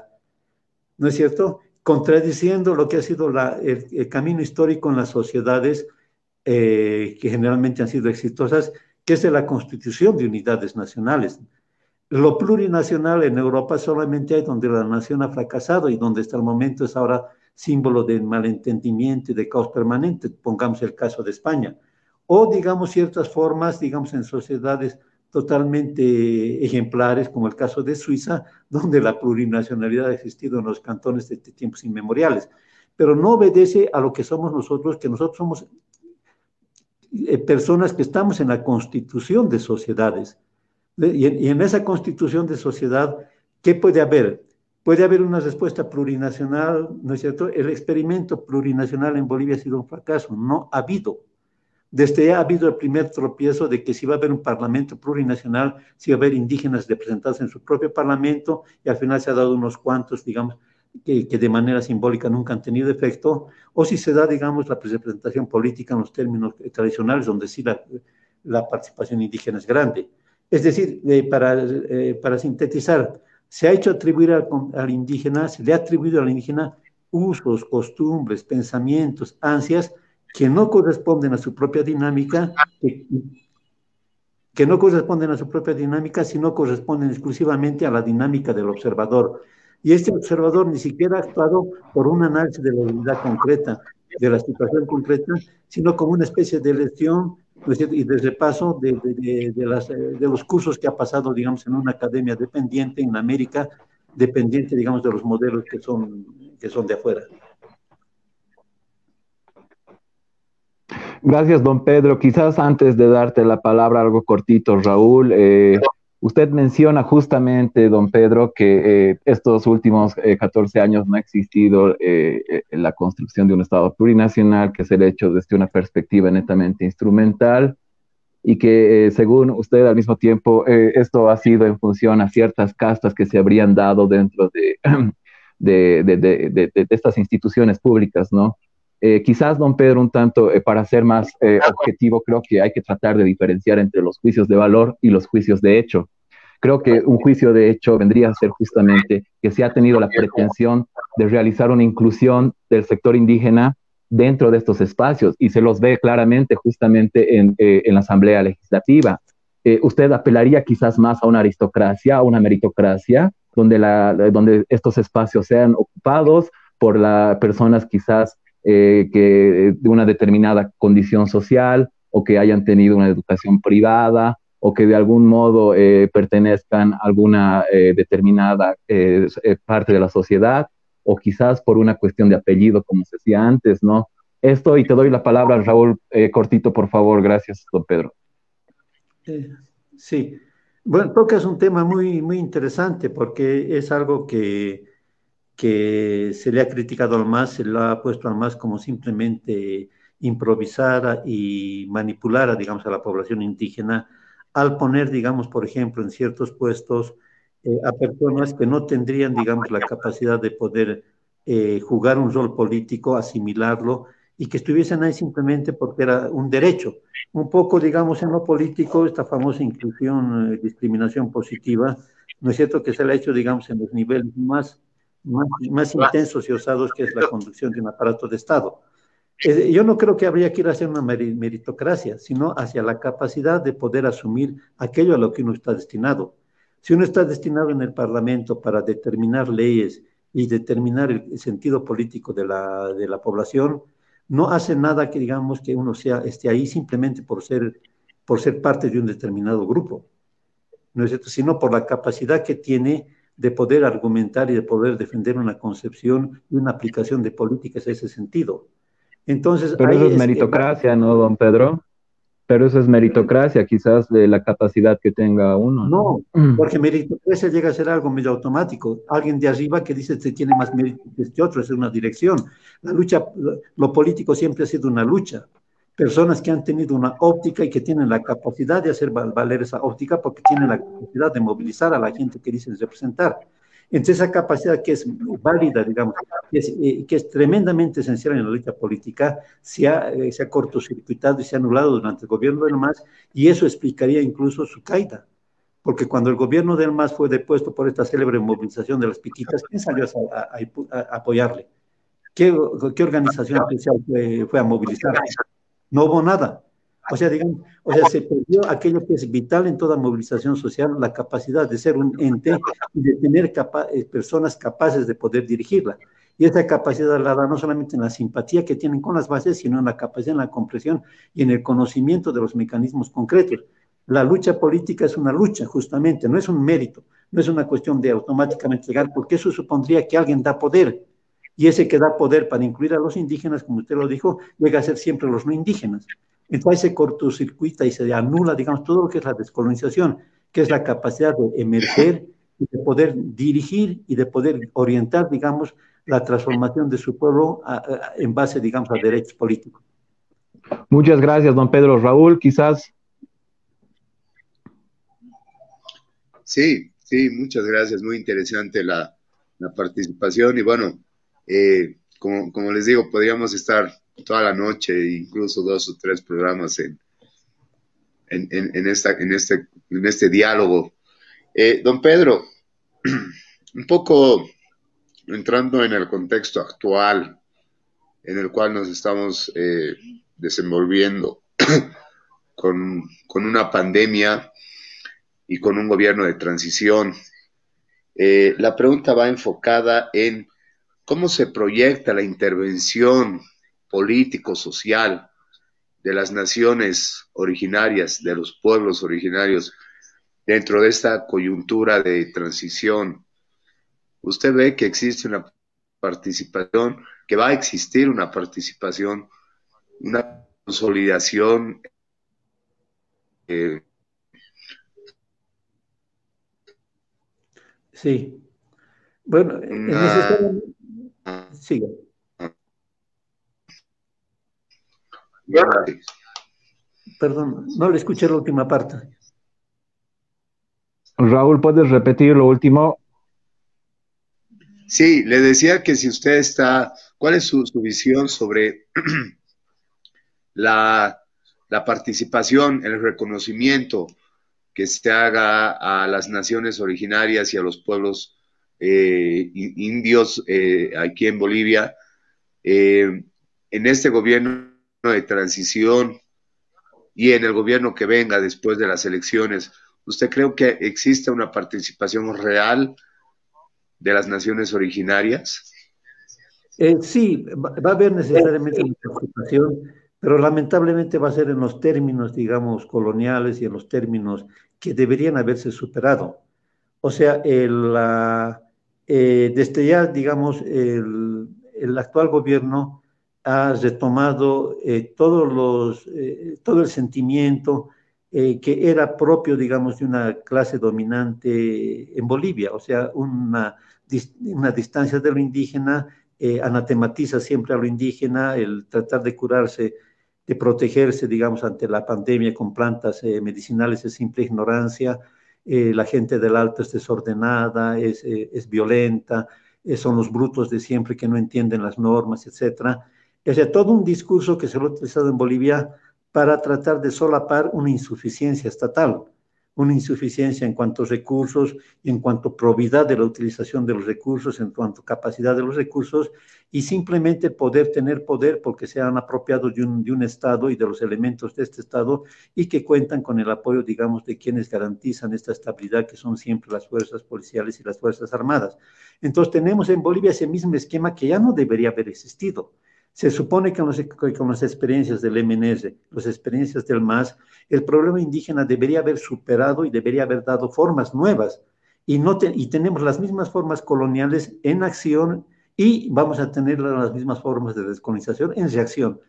¿no es cierto? Contradiciendo lo que ha sido el, camino histórico en las sociedades eh, que generalmente han sido exitosas, que es de la constitución de unidades nacionales. Lo plurinacional en Europa solamente hay donde la nación ha fracasado y donde hasta el momento es ahora símbolo de malentendimiento y de caos permanente, pongamos el caso de España, o digamos ciertas formas, digamos en sociedades totalmente ejemplares, como el caso de Suiza, donde la plurinacionalidad ha existido en los cantones de tiempos inmemoriales, pero no obedece a lo que somos nosotros, que nosotros somos eh, personas que estamos en la constitución de sociedades. Y en, y en esa constitución de sociedad, ¿qué puede haber? Puede haber una respuesta plurinacional, ¿no es cierto? El experimento plurinacional en Bolivia ha sido un fracaso, no ha habido. Desde ya ha habido el primer tropiezo de que si va a haber un parlamento plurinacional, si va a haber indígenas representados en su propio parlamento, y al final se ha dado unos cuantos, digamos, que, de manera simbólica nunca han tenido efecto, o si se da, digamos, la representación política en los términos tradicionales, donde sí la, participación indígena es grande. Es decir, eh, para, eh, para sintetizar, se ha hecho atribuir al, indígena, se le ha atribuido al indígena usos, costumbres, pensamientos, ansias que no corresponden a su propia dinámica, que, no corresponden a su propia dinámica, sino corresponden exclusivamente a la dinámica del observador. Y este observador ni siquiera ha actuado por un análisis de la realidad concreta, de la situación concreta, sino como una especie de elección y de repaso de los cursos que ha pasado, digamos, en una academia dependiente en América, dependiente, digamos, de los modelos que son, que son de afuera. Gracias, don Pedro. Quizás antes de darte la palabra, algo cortito, Raúl. Eh, Usted menciona justamente, don Pedro, que eh, estos últimos 14 eh, años no ha existido eh, la construcción de un Estado plurinacional, que es el hecho desde una perspectiva netamente instrumental, y que según usted al mismo tiempo esto ha sido en función a ciertas castas que se habrían dado dentro de, de, de estas instituciones públicas, ¿no? Quizás, don Pedro, un tanto, para ser más objetivo, creo que hay que tratar de diferenciar entre los juicios de valor y los juicios de hecho. Creo que un juicio de hecho vendría a ser justamente que se ha tenido la pretensión de realizar una inclusión del sector indígena dentro de estos espacios y se los ve claramente justamente en, eh, la Asamblea Legislativa. Eh, ¿Usted apelaría quizás más a una aristocracia, a una meritocracia, donde, la, donde estos espacios sean ocupados por las personas quizás eh, que de una determinada condición social o que hayan tenido una educación privada o que de algún modo eh, pertenezcan a alguna eh, determinada eh, parte de la sociedad, o quizás por una cuestión de apellido, como se decía antes, ¿no? Esto, y te doy la palabra, Raúl, cortito, por favor. Gracias, don Pedro. sí. Bueno, tocas un tema muy, muy interesante porque es algo que, que se le ha criticado al más, se lo ha puesto al más como simplemente improvisar y manipular, digamos, a la población indígena al poner, digamos, por ejemplo, en ciertos puestos eh, a personas que no tendrían, digamos, la capacidad de poder eh, jugar un rol político, asimilarlo, y que estuviesen ahí simplemente porque era un derecho. Un poco, digamos, en lo político, esta famosa inclusión, eh, discriminación positiva, ¿no es cierto que se le ha hecho, digamos, en los niveles más, más, más intensos y osados que es la conducción de un aparato de Estado? yo no creo que habría que ir hacia una meritocracia, sino hacia la capacidad de poder asumir aquello a lo que uno está destinado. Si uno está destinado en el Parlamento para determinar leyes y determinar el sentido político de la, de la población, no hace nada que digamos que uno sea, esté ahí simplemente por ser, por ser parte de un determinado grupo, ¿no es cierto? Sino por la capacidad que tiene de poder argumentar y de poder defender una concepción y una aplicación de políticas en ese sentido. Entonces, Pero eso es meritocracia, ¿no, don Pedro? Pero eso es meritocracia, quizás de la capacidad que tenga uno. No, porque meritocracia llega a ser algo medio automático. Alguien de arriba que dice que tiene más mérito que este otro, es una dirección. La lucha, lo político siempre ha sido una lucha. Personas que han tenido una óptica y que tienen la capacidad de hacer valer esa óptica porque tienen la capacidad de movilizar a la gente que dicen representar. Entonces, esa capacidad que es válida, digamos, que es, eh, que es tremendamente esencial en la lucha política, se ha, eh, se ha cortocircuitado y se ha anulado durante el gobierno del MAS, y eso explicaría incluso su caída. Porque cuando el gobierno del MAS fue depuesto por esta célebre movilización de las piquitas, ¿quién salió a, a, apoyarle? ¿Qué, ¿Qué, organización especial fue, fue a movilizar? No hubo nada. O sea, digamos, o sea, se perdió aquello que es vital en toda movilización social, la capacidad de ser un ente y de tener eh, personas capaces de poder dirigirla. Y esa capacidad la da no solamente en la simpatía que tienen con las bases, sino en la capacidad, en la comprensión y en el conocimiento de los mecanismos concretos. La lucha política es una lucha, justamente, no es un mérito, no es una cuestión de automáticamente llegar, porque eso supondría que alguien da poder. Y ese que da poder para incluir a los indígenas, como usted lo dijo, llega a ser siempre los no indígenas. Entonces se cortocircuita y se anula, digamos, todo lo que es la descolonización, que es la capacidad de emerger y de poder dirigir y de poder orientar, digamos, la transformación de su pueblo en base, digamos, a derechos políticos. Muchas gracias, don Pedro. Raúl, quizás. Sí, sí, muchas gracias. Muy interesante la, participación y bueno, eh, como, les digo, podríamos estar toda la noche, incluso dos o tres programas en, en, esta, en, este, en este diálogo. Eh, don Pedro, un poco entrando en el contexto actual en el cual nos estamos eh, desenvolviendo con, con, una pandemia y con un gobierno de transición. La pregunta va enfocada en cómo se proyecta la intervención político, social de las naciones originarias, de los pueblos originarios, dentro de esta coyuntura de transición, usted ve que existe una participación, que va a existir una participación, una consolidación. Eh, sí. Bueno, sigue. Perdón, no le escuché la última parte. Raúl, ¿puedes repetir lo último? Sí, le decía que si usted está, ¿cuál es su, visión sobre la, participación, el reconocimiento que se haga a las naciones originarias y a los pueblos eh, indios eh, aquí en Bolivia eh, en este gobierno de transición y en el gobierno que venga después de las elecciones, ¿usted cree que existe una participación real de las naciones originarias? Sí, va, a haber necesariamente una participación, pero lamentablemente va a ser en los términos, digamos, coloniales y en los términos que deberían haberse superado. O sea, el, eh, desde ya, digamos, el, actual gobierno ha retomado eh, todos los, eh, todo el sentimiento eh, que era propio, digamos, de una clase dominante en Bolivia, o sea, una, una distancia de lo indígena, anatematiza siempre a lo indígena, el tratar de curarse, de protegerse, digamos, ante la pandemia con plantas medicinales es simple ignorancia, la gente del alto es desordenada, es, es violenta, son los brutos de siempre que no entienden las normas, etcétera. Es todo un discurso que se lo ha utilizado en Bolivia para tratar de solapar una insuficiencia estatal, una insuficiencia en cuanto a recursos, en cuanto a probidad de la utilización de los recursos, en cuanto a capacidad de los recursos, y simplemente poder tener poder porque se han apropiado de un, de un Estado y de los elementos de este Estado y que cuentan con el apoyo, digamos, de quienes garantizan esta estabilidad, que son siempre las fuerzas policiales y las fuerzas armadas. Entonces tenemos en Bolivia ese mismo esquema que ya no debería haber existido Se supone que con, las experiencias del MNS, las experiencias del MAS, el problema indígena debería haber superado y debería haber dado formas nuevas. Y, no y tenemos las mismas formas coloniales en acción y vamos a tener las mismas formas de descolonización en reacción.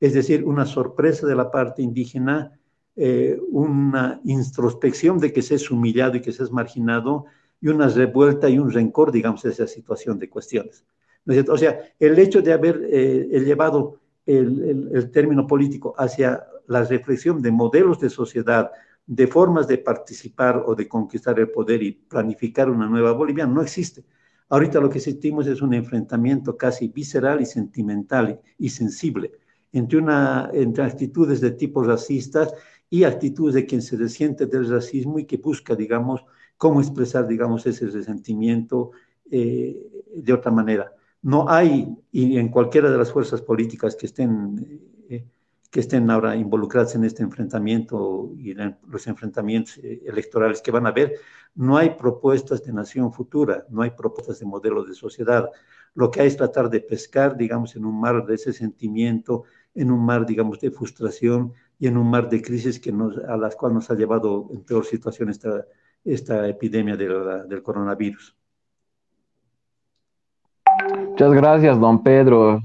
Es decir, una sorpresa de la parte indígena, eh, una introspección de que se es humillado y que se es marginado y una revuelta y un rencor, digamos, a esa situación de cuestiones. O sea, el hecho de haber eh, llevado el, término político hacia la reflexión de modelos de sociedad, de formas de participar o de conquistar el poder y planificar una nueva Bolivia, no existe. Ahorita lo que sentimos es un enfrentamiento casi visceral y sentimental y sensible entre, una, entre actitudes de tipo racistas y actitudes de quien se resiente del racismo y que busca, digamos, cómo expresar, digamos, ese resentimiento eh, de otra manera no hay, y en cualquiera de las fuerzas políticas que estén, eh, que estén ahora involucradas en este enfrentamiento y en los enfrentamientos eh, electorales que van a haber, no hay propuestas de nación futura, no hay propuestas de modelo de sociedad. Lo que hay es tratar de pescar, digamos, en un mar de ese sentimiento, en un mar, digamos, de frustración y en un mar de crisis que a las cuales nos ha llevado en peor situación esta, esta epidemia del coronavirus. Muchas gracias, don Pedro.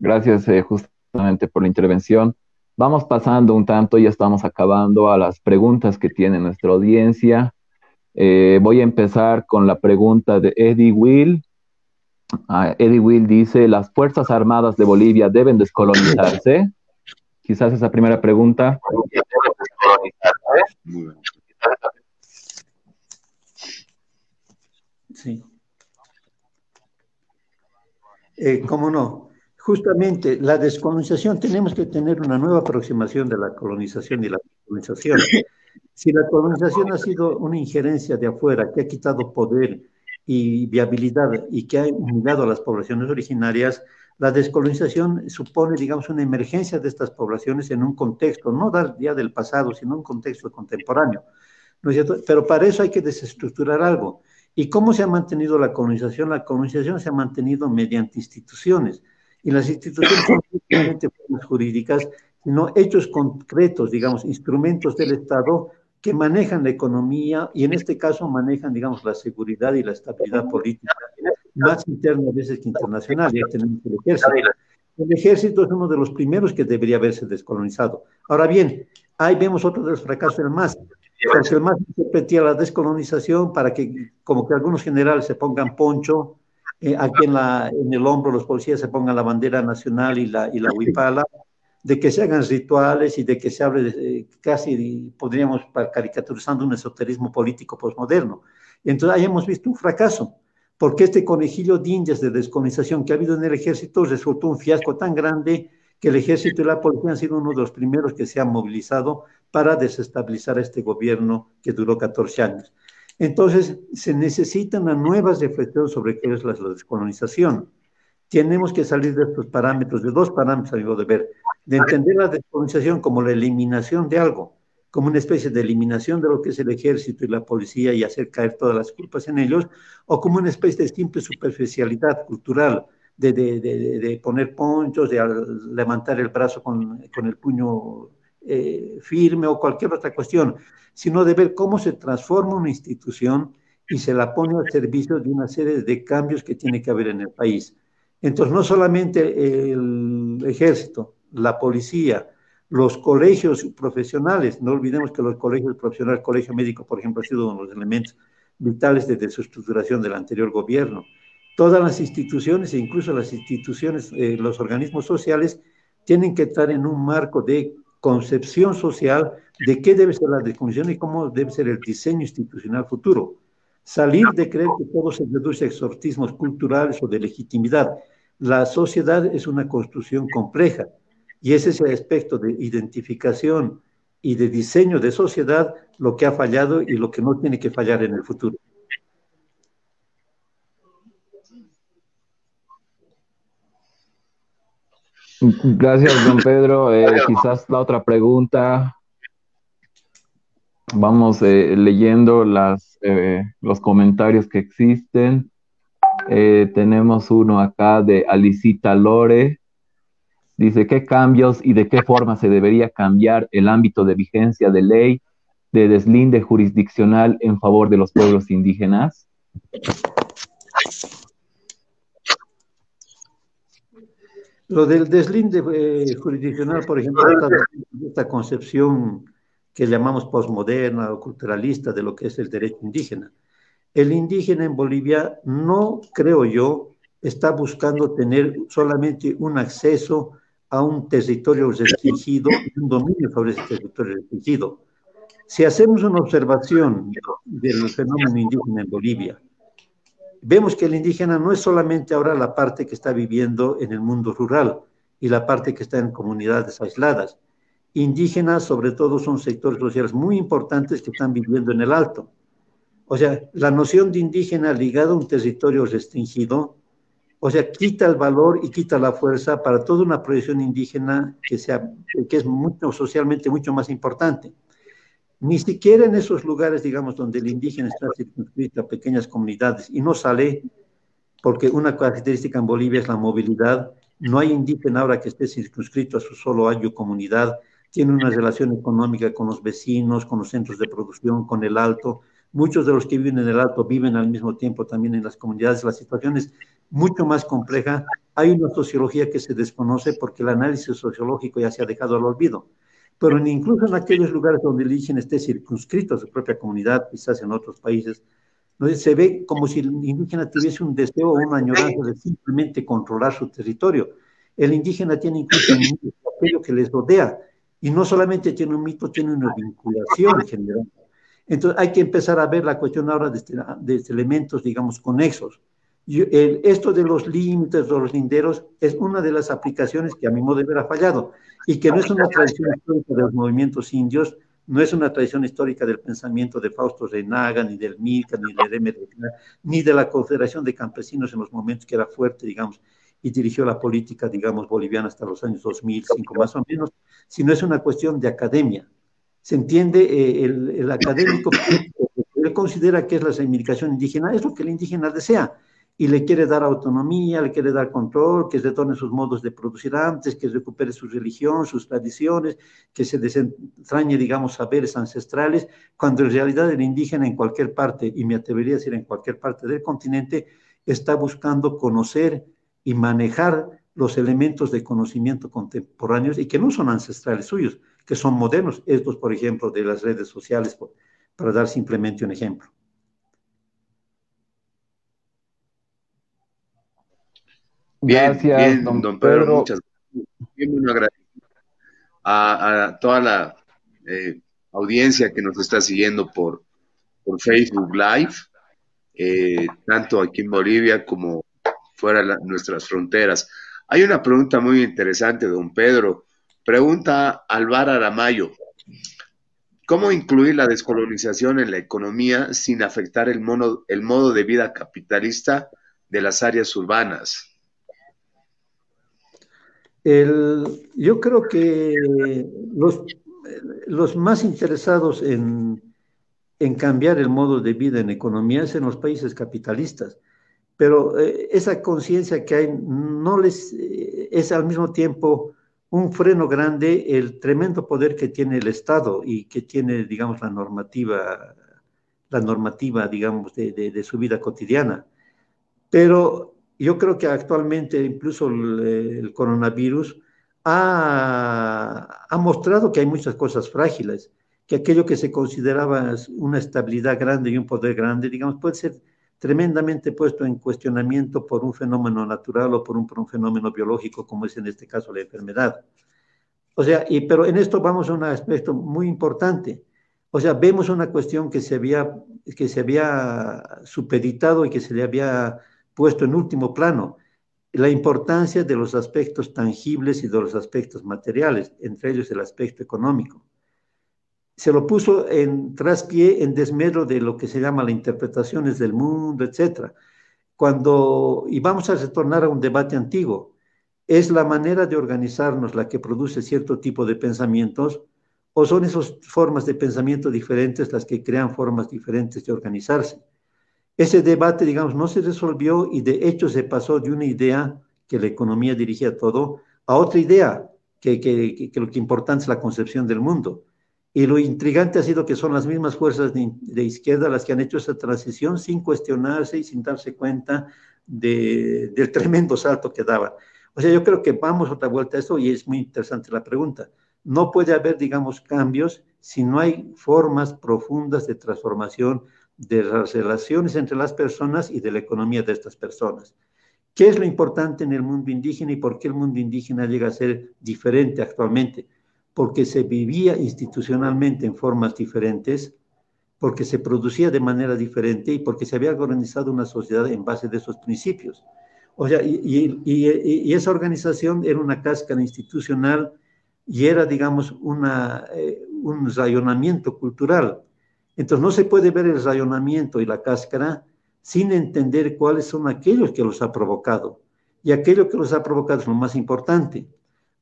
Gracias eh, justamente por la intervención. Vamos pasando un tanto, ya estamos acabando a las preguntas que tiene nuestra audiencia. Eh, voy a empezar con la pregunta de Eddie Will. Ah, Eddie Will dice, ¿las Fuerzas Armadas de Bolivia deben descolonizarse? Quizás esa primera pregunta. Sí. Eh, ¿Cómo no? Justamente la descolonización, tenemos que tener una nueva aproximación de la colonización y la descolonización. Si la colonización ha sido una injerencia de afuera que ha quitado poder y viabilidad y que ha humillado a las poblaciones originarias, la descolonización supone, digamos, una emergencia de estas poblaciones en un contexto, no ya del pasado, sino un contexto contemporáneo. ¿no es cierto? Pero para eso hay que desestructurar algo. ¿Y cómo se ha mantenido la colonización? La colonización se ha mantenido mediante instituciones. Y las instituciones son no solamente formas jurídicas, sino hechos concretos, digamos, instrumentos del Estado que manejan la economía y en este caso manejan, digamos, la seguridad y la estabilidad política, más interna a veces que internacional. Ya tenemos el ejército. El ejército es uno de los primeros que debería haberse descolonizado. Ahora bien, ahí vemos otro de los fracasos del MAS porque el MAS repetía la descolonización para que, como que algunos generales se pongan poncho, eh, aquí en, la, en el hombro los policías se pongan la bandera nacional y la, y la huipala, de que se hagan rituales y de que se hable de, casi, podríamos caricaturizando un esoterismo político postmoderno. Entonces ahí hemos visto un fracaso, porque este conejillo de indias de descolonización que ha habido en el ejército resultó un fiasco tan grande que el ejército y la policía han sido uno de los primeros que se han movilizado para desestabilizar este gobierno que duró 14 años. Entonces, se necesita una nueva reflexión sobre qué es la descolonización. Tenemos que salir de estos parámetros, de dos parámetros, amigo de ver, de entender la descolonización como la eliminación de algo, como una especie de eliminación de lo que es el ejército y la policía y hacer caer todas las culpas en ellos, o como una especie de simple superficialidad cultural, de, de, de, poner ponchos, de levantar el brazo con, con el puño eh, firme o cualquier otra cuestión, sino de ver cómo se transforma una institución y se la pone al servicio de una serie de cambios que tiene que haber en el país. Entonces, no solamente el ejército, la policía, los colegios profesionales, no olvidemos que los colegios profesionales, el colegio médico, por ejemplo, ha sido uno de los elementos vitales de su estructuración del anterior gobierno todas las instituciones e incluso las instituciones, eh, los organismos sociales, tienen que estar en un marco de concepción social de qué debe ser la desconexión y cómo debe ser el diseño institucional futuro. Salir de creer que todo se reduce a exortismos culturales o de legitimidad. La sociedad es una construcción compleja y es ese aspecto de identificación y de diseño de sociedad lo que ha fallado y lo que no tiene que fallar en el futuro. Gracias, don Pedro. Eh, quizás la otra pregunta. Vamos eh, leyendo las, eh, los comentarios que existen. tenemos uno acá de Alicita Lore. Dice, ¿qué cambios y de qué forma se debería cambiar el ámbito de vigencia de ley de deslinde jurisdiccional en favor de los pueblos indígenas? Lo del deslinde eh, jurisdiccional, por ejemplo, esta concepción que llamamos postmoderna o culturalista de lo que es el derecho indígena. El indígena en Bolivia no, creo yo, está buscando tener solamente un acceso a un territorio restringido un dominio sobre ese territorio restringido. Si hacemos una observación del fenómeno indígena en Bolivia, vemos que el indígena no es solamente ahora la parte que está viviendo en el mundo rural y la parte que está en comunidades aisladas. Indígenas, sobre todo, son sectores sociales muy importantes que están viviendo en el alto. O sea, la noción de indígena ligada a un territorio restringido, o sea, quita el valor y quita la fuerza para toda una proyección indígena que, sea, que es mucho, socialmente mucho más importante. Ni siquiera en esos lugares, digamos, donde el indígena está circunscrito a pequeñas comunidades y no sale, porque una característica en Bolivia es la movilidad, no hay indígena ahora que esté circunscrito a su solo año comunidad, tiene una relación económica con los vecinos, con los centros de producción, con el alto. Muchos de los que viven en el alto viven al mismo tiempo también en las comunidades. La situación es mucho más compleja. Hay una sociología que se desconoce porque el análisis sociológico ya se ha dejado al olvido pero incluso en aquellos lugares donde el indígena esté circunscrito a su propia comunidad, quizás en otros países, se ve como si el indígena tuviese un deseo o una añoranza de simplemente controlar su territorio. El indígena tiene incluso un aquello que les rodea, y no solamente tiene un mito, tiene una vinculación general. Entonces hay que empezar a ver la cuestión ahora de, este, de elementos, digamos, conexos esto de los límites, de los linderos, es una de las aplicaciones que a mi modo de ver ha fallado y que no es una tradición histórica de los movimientos indios, no es una tradición histórica del pensamiento de Fausto Renaga, ni del Milka, ni de Demetrio, ni de la Confederación de Campesinos en los momentos que era fuerte, digamos, y dirigió la política, digamos, boliviana hasta los años 2005 más o menos, sino es una cuestión de academia. Se entiende, eh, el, el académico, él considera que es la reivindicación indígena, es lo que el indígena desea, y le quiere dar autonomía, le quiere dar control, que retorne sus modos de producir antes, que recupere su religión, sus tradiciones, que se desentrañe, digamos, saberes ancestrales, cuando en realidad el indígena en cualquier parte, y me atrevería a decir en cualquier parte del continente, está buscando conocer y manejar los elementos de conocimiento contemporáneos y que no son ancestrales suyos, que son modernos, estos, por ejemplo, de las redes sociales, para dar simplemente un ejemplo. Gracias, don, Pedro. Muchas gracias. A, toda la eh, audiencia que nos está siguiendo por, por Facebook Live, eh, tanto aquí en Bolivia como fuera de nuestras fronteras. Hay una pregunta muy interesante, don Pedro. Pregunta Alvar Aramayo. ¿Cómo incluir la descolonización en la economía sin afectar el, mono, el modo de vida capitalista de las áreas urbanas? El, yo creo que los, los más interesados en, en, cambiar el modo de vida en economía es en los países capitalistas, pero eh, esa conciencia que hay no les eh, es al mismo tiempo un freno grande el tremendo poder que tiene el Estado y que tiene, digamos, la normativa, la normativa, digamos, de, de, de su vida cotidiana. Pero yo creo que actualmente incluso el, coronavirus ha, ha, mostrado que hay muchas cosas frágiles, que aquello que se consideraba una estabilidad grande y un poder grande, digamos, puede ser tremendamente puesto en cuestionamiento por un fenómeno natural o por un, por un fenómeno biológico, como es en este caso la enfermedad. O sea, y, pero en esto vamos a un aspecto muy importante. O sea, vemos una cuestión que se había, que se había supeditado y que se le había puesto en último plano la importancia de los aspectos tangibles y de los aspectos materiales, entre ellos el aspecto económico. Se lo puso en traspié, en desmedro de lo que se llama las interpretaciones del mundo, etc. Cuando, y vamos a retornar a un debate antiguo, ¿es la manera de organizarnos la que produce cierto tipo de pensamientos o son esas formas de pensamiento diferentes las que crean formas diferentes de organizarse? Ese debate, digamos, no se resolvió y de hecho se pasó de una idea que la economía dirigía todo a otra idea, que, que, que, lo que importante es la concepción del mundo. Y lo intrigante ha sido que son las mismas fuerzas de, de, izquierda las que han hecho esa transición sin cuestionarse y sin darse cuenta de, del tremendo salto que daban. O sea, yo creo que vamos otra vuelta a esto y es muy interesante la pregunta. No puede haber, digamos, cambios si no hay formas profundas de transformación de las relaciones entre las personas y de la economía de estas personas. ¿Qué es lo importante en el mundo indígena y por qué el mundo indígena llega a ser diferente actualmente? Porque se vivía institucionalmente en formas diferentes, porque se producía de manera diferente y porque se había organizado una sociedad en base de esos principios. O sea, y, y, esa organización era una cáscara institucional y era, digamos, una, eh, un rayonamiento cultural. Entonces no se puede ver el rayonamiento y la cáscara sin entender cuáles son aquellos que los ha provocado. Y aquello que los ha provocado es lo más importante.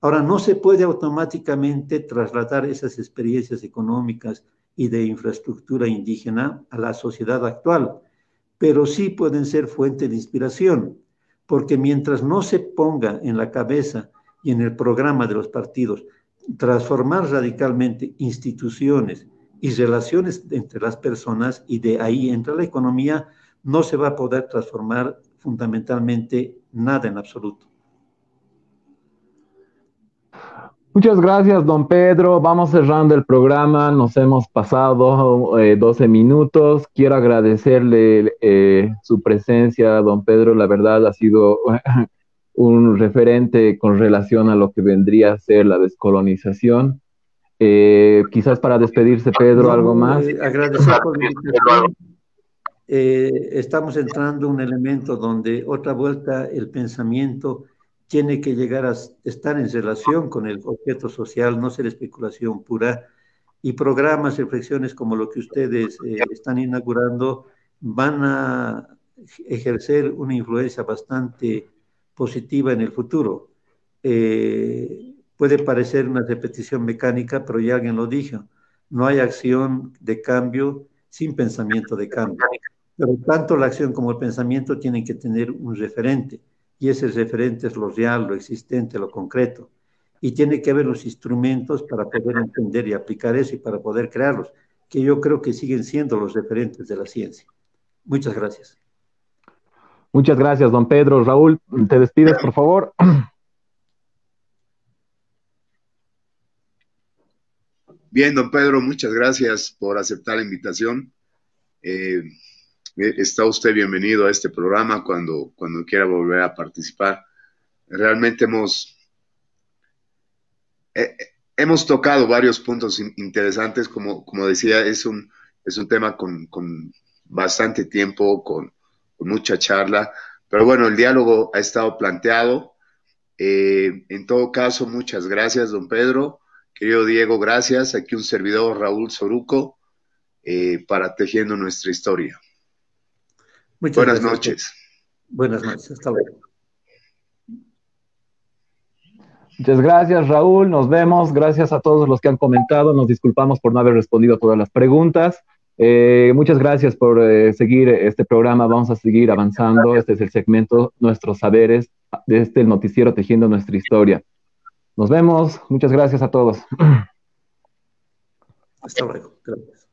Ahora, no se puede automáticamente trasladar esas experiencias económicas y de infraestructura indígena a la sociedad actual, pero sí pueden ser fuente de inspiración, porque mientras no se ponga en la cabeza y en el programa de los partidos transformar radicalmente instituciones y relaciones entre las personas y de ahí entra la economía, no se va a poder transformar fundamentalmente nada en absoluto. Muchas gracias, don Pedro. Vamos cerrando el programa. Nos hemos pasado 12 eh, minutos. Quiero agradecerle eh, su presencia, don Pedro. La verdad ha sido un referente con relación a lo que vendría a ser la descolonización. Eh, quizás para despedirse, Pedro, algo más. agradecer por la invitación eh, estamos entrando en un elemento donde otra vuelta el pensamiento tiene que llegar a estar en relación con el objeto social, no ser especulación pura. Y programas, reflexiones como lo que ustedes eh, están inaugurando van a ejercer una influencia bastante positiva en el futuro. Eh, puede parecer una repetición mecánica, pero ya alguien lo dijo, no hay acción de cambio sin pensamiento de cambio. Pero tanto la acción como el pensamiento tienen que tener un referente, y ese referente es lo real, lo existente, lo concreto. Y tiene que haber los instrumentos para poder entender y aplicar eso y para poder crearlos, que yo creo que siguen siendo los referentes de la ciencia. Muchas gracias. Muchas gracias, don Pedro. Raúl, te despides, por favor. Bien, don Pedro, muchas gracias por aceptar la invitación. Eh, eh, está usted bienvenido a este programa cuando, cuando quiera volver a participar. Realmente hemos, eh, hemos tocado varios puntos interesantes, como, como decía, es un, es un tema con, con bastante tiempo, con, mucha charla, pero bueno, el diálogo ha estado planteado. En todo caso, muchas gracias, don Pedro. Querido Diego, gracias. Aquí un servidor, Raúl Soruco, para Tejiendo Nuestra Historia. Buenas noches. Buenas noches, hasta luego. Muchas gracias, Raúl. Nos vemos. Gracias a todos los que han comentado. Nos disculpamos por no haber respondido a todas las preguntas. Eh, muchas gracias por eh, seguir este programa. Vamos a seguir avanzando. Este es el segmento Nuestros Saberes, de este el noticiero Tejiendo Nuestra Historia. Nos vemos. Muchas gracias a todos. Hasta luego. Gracias.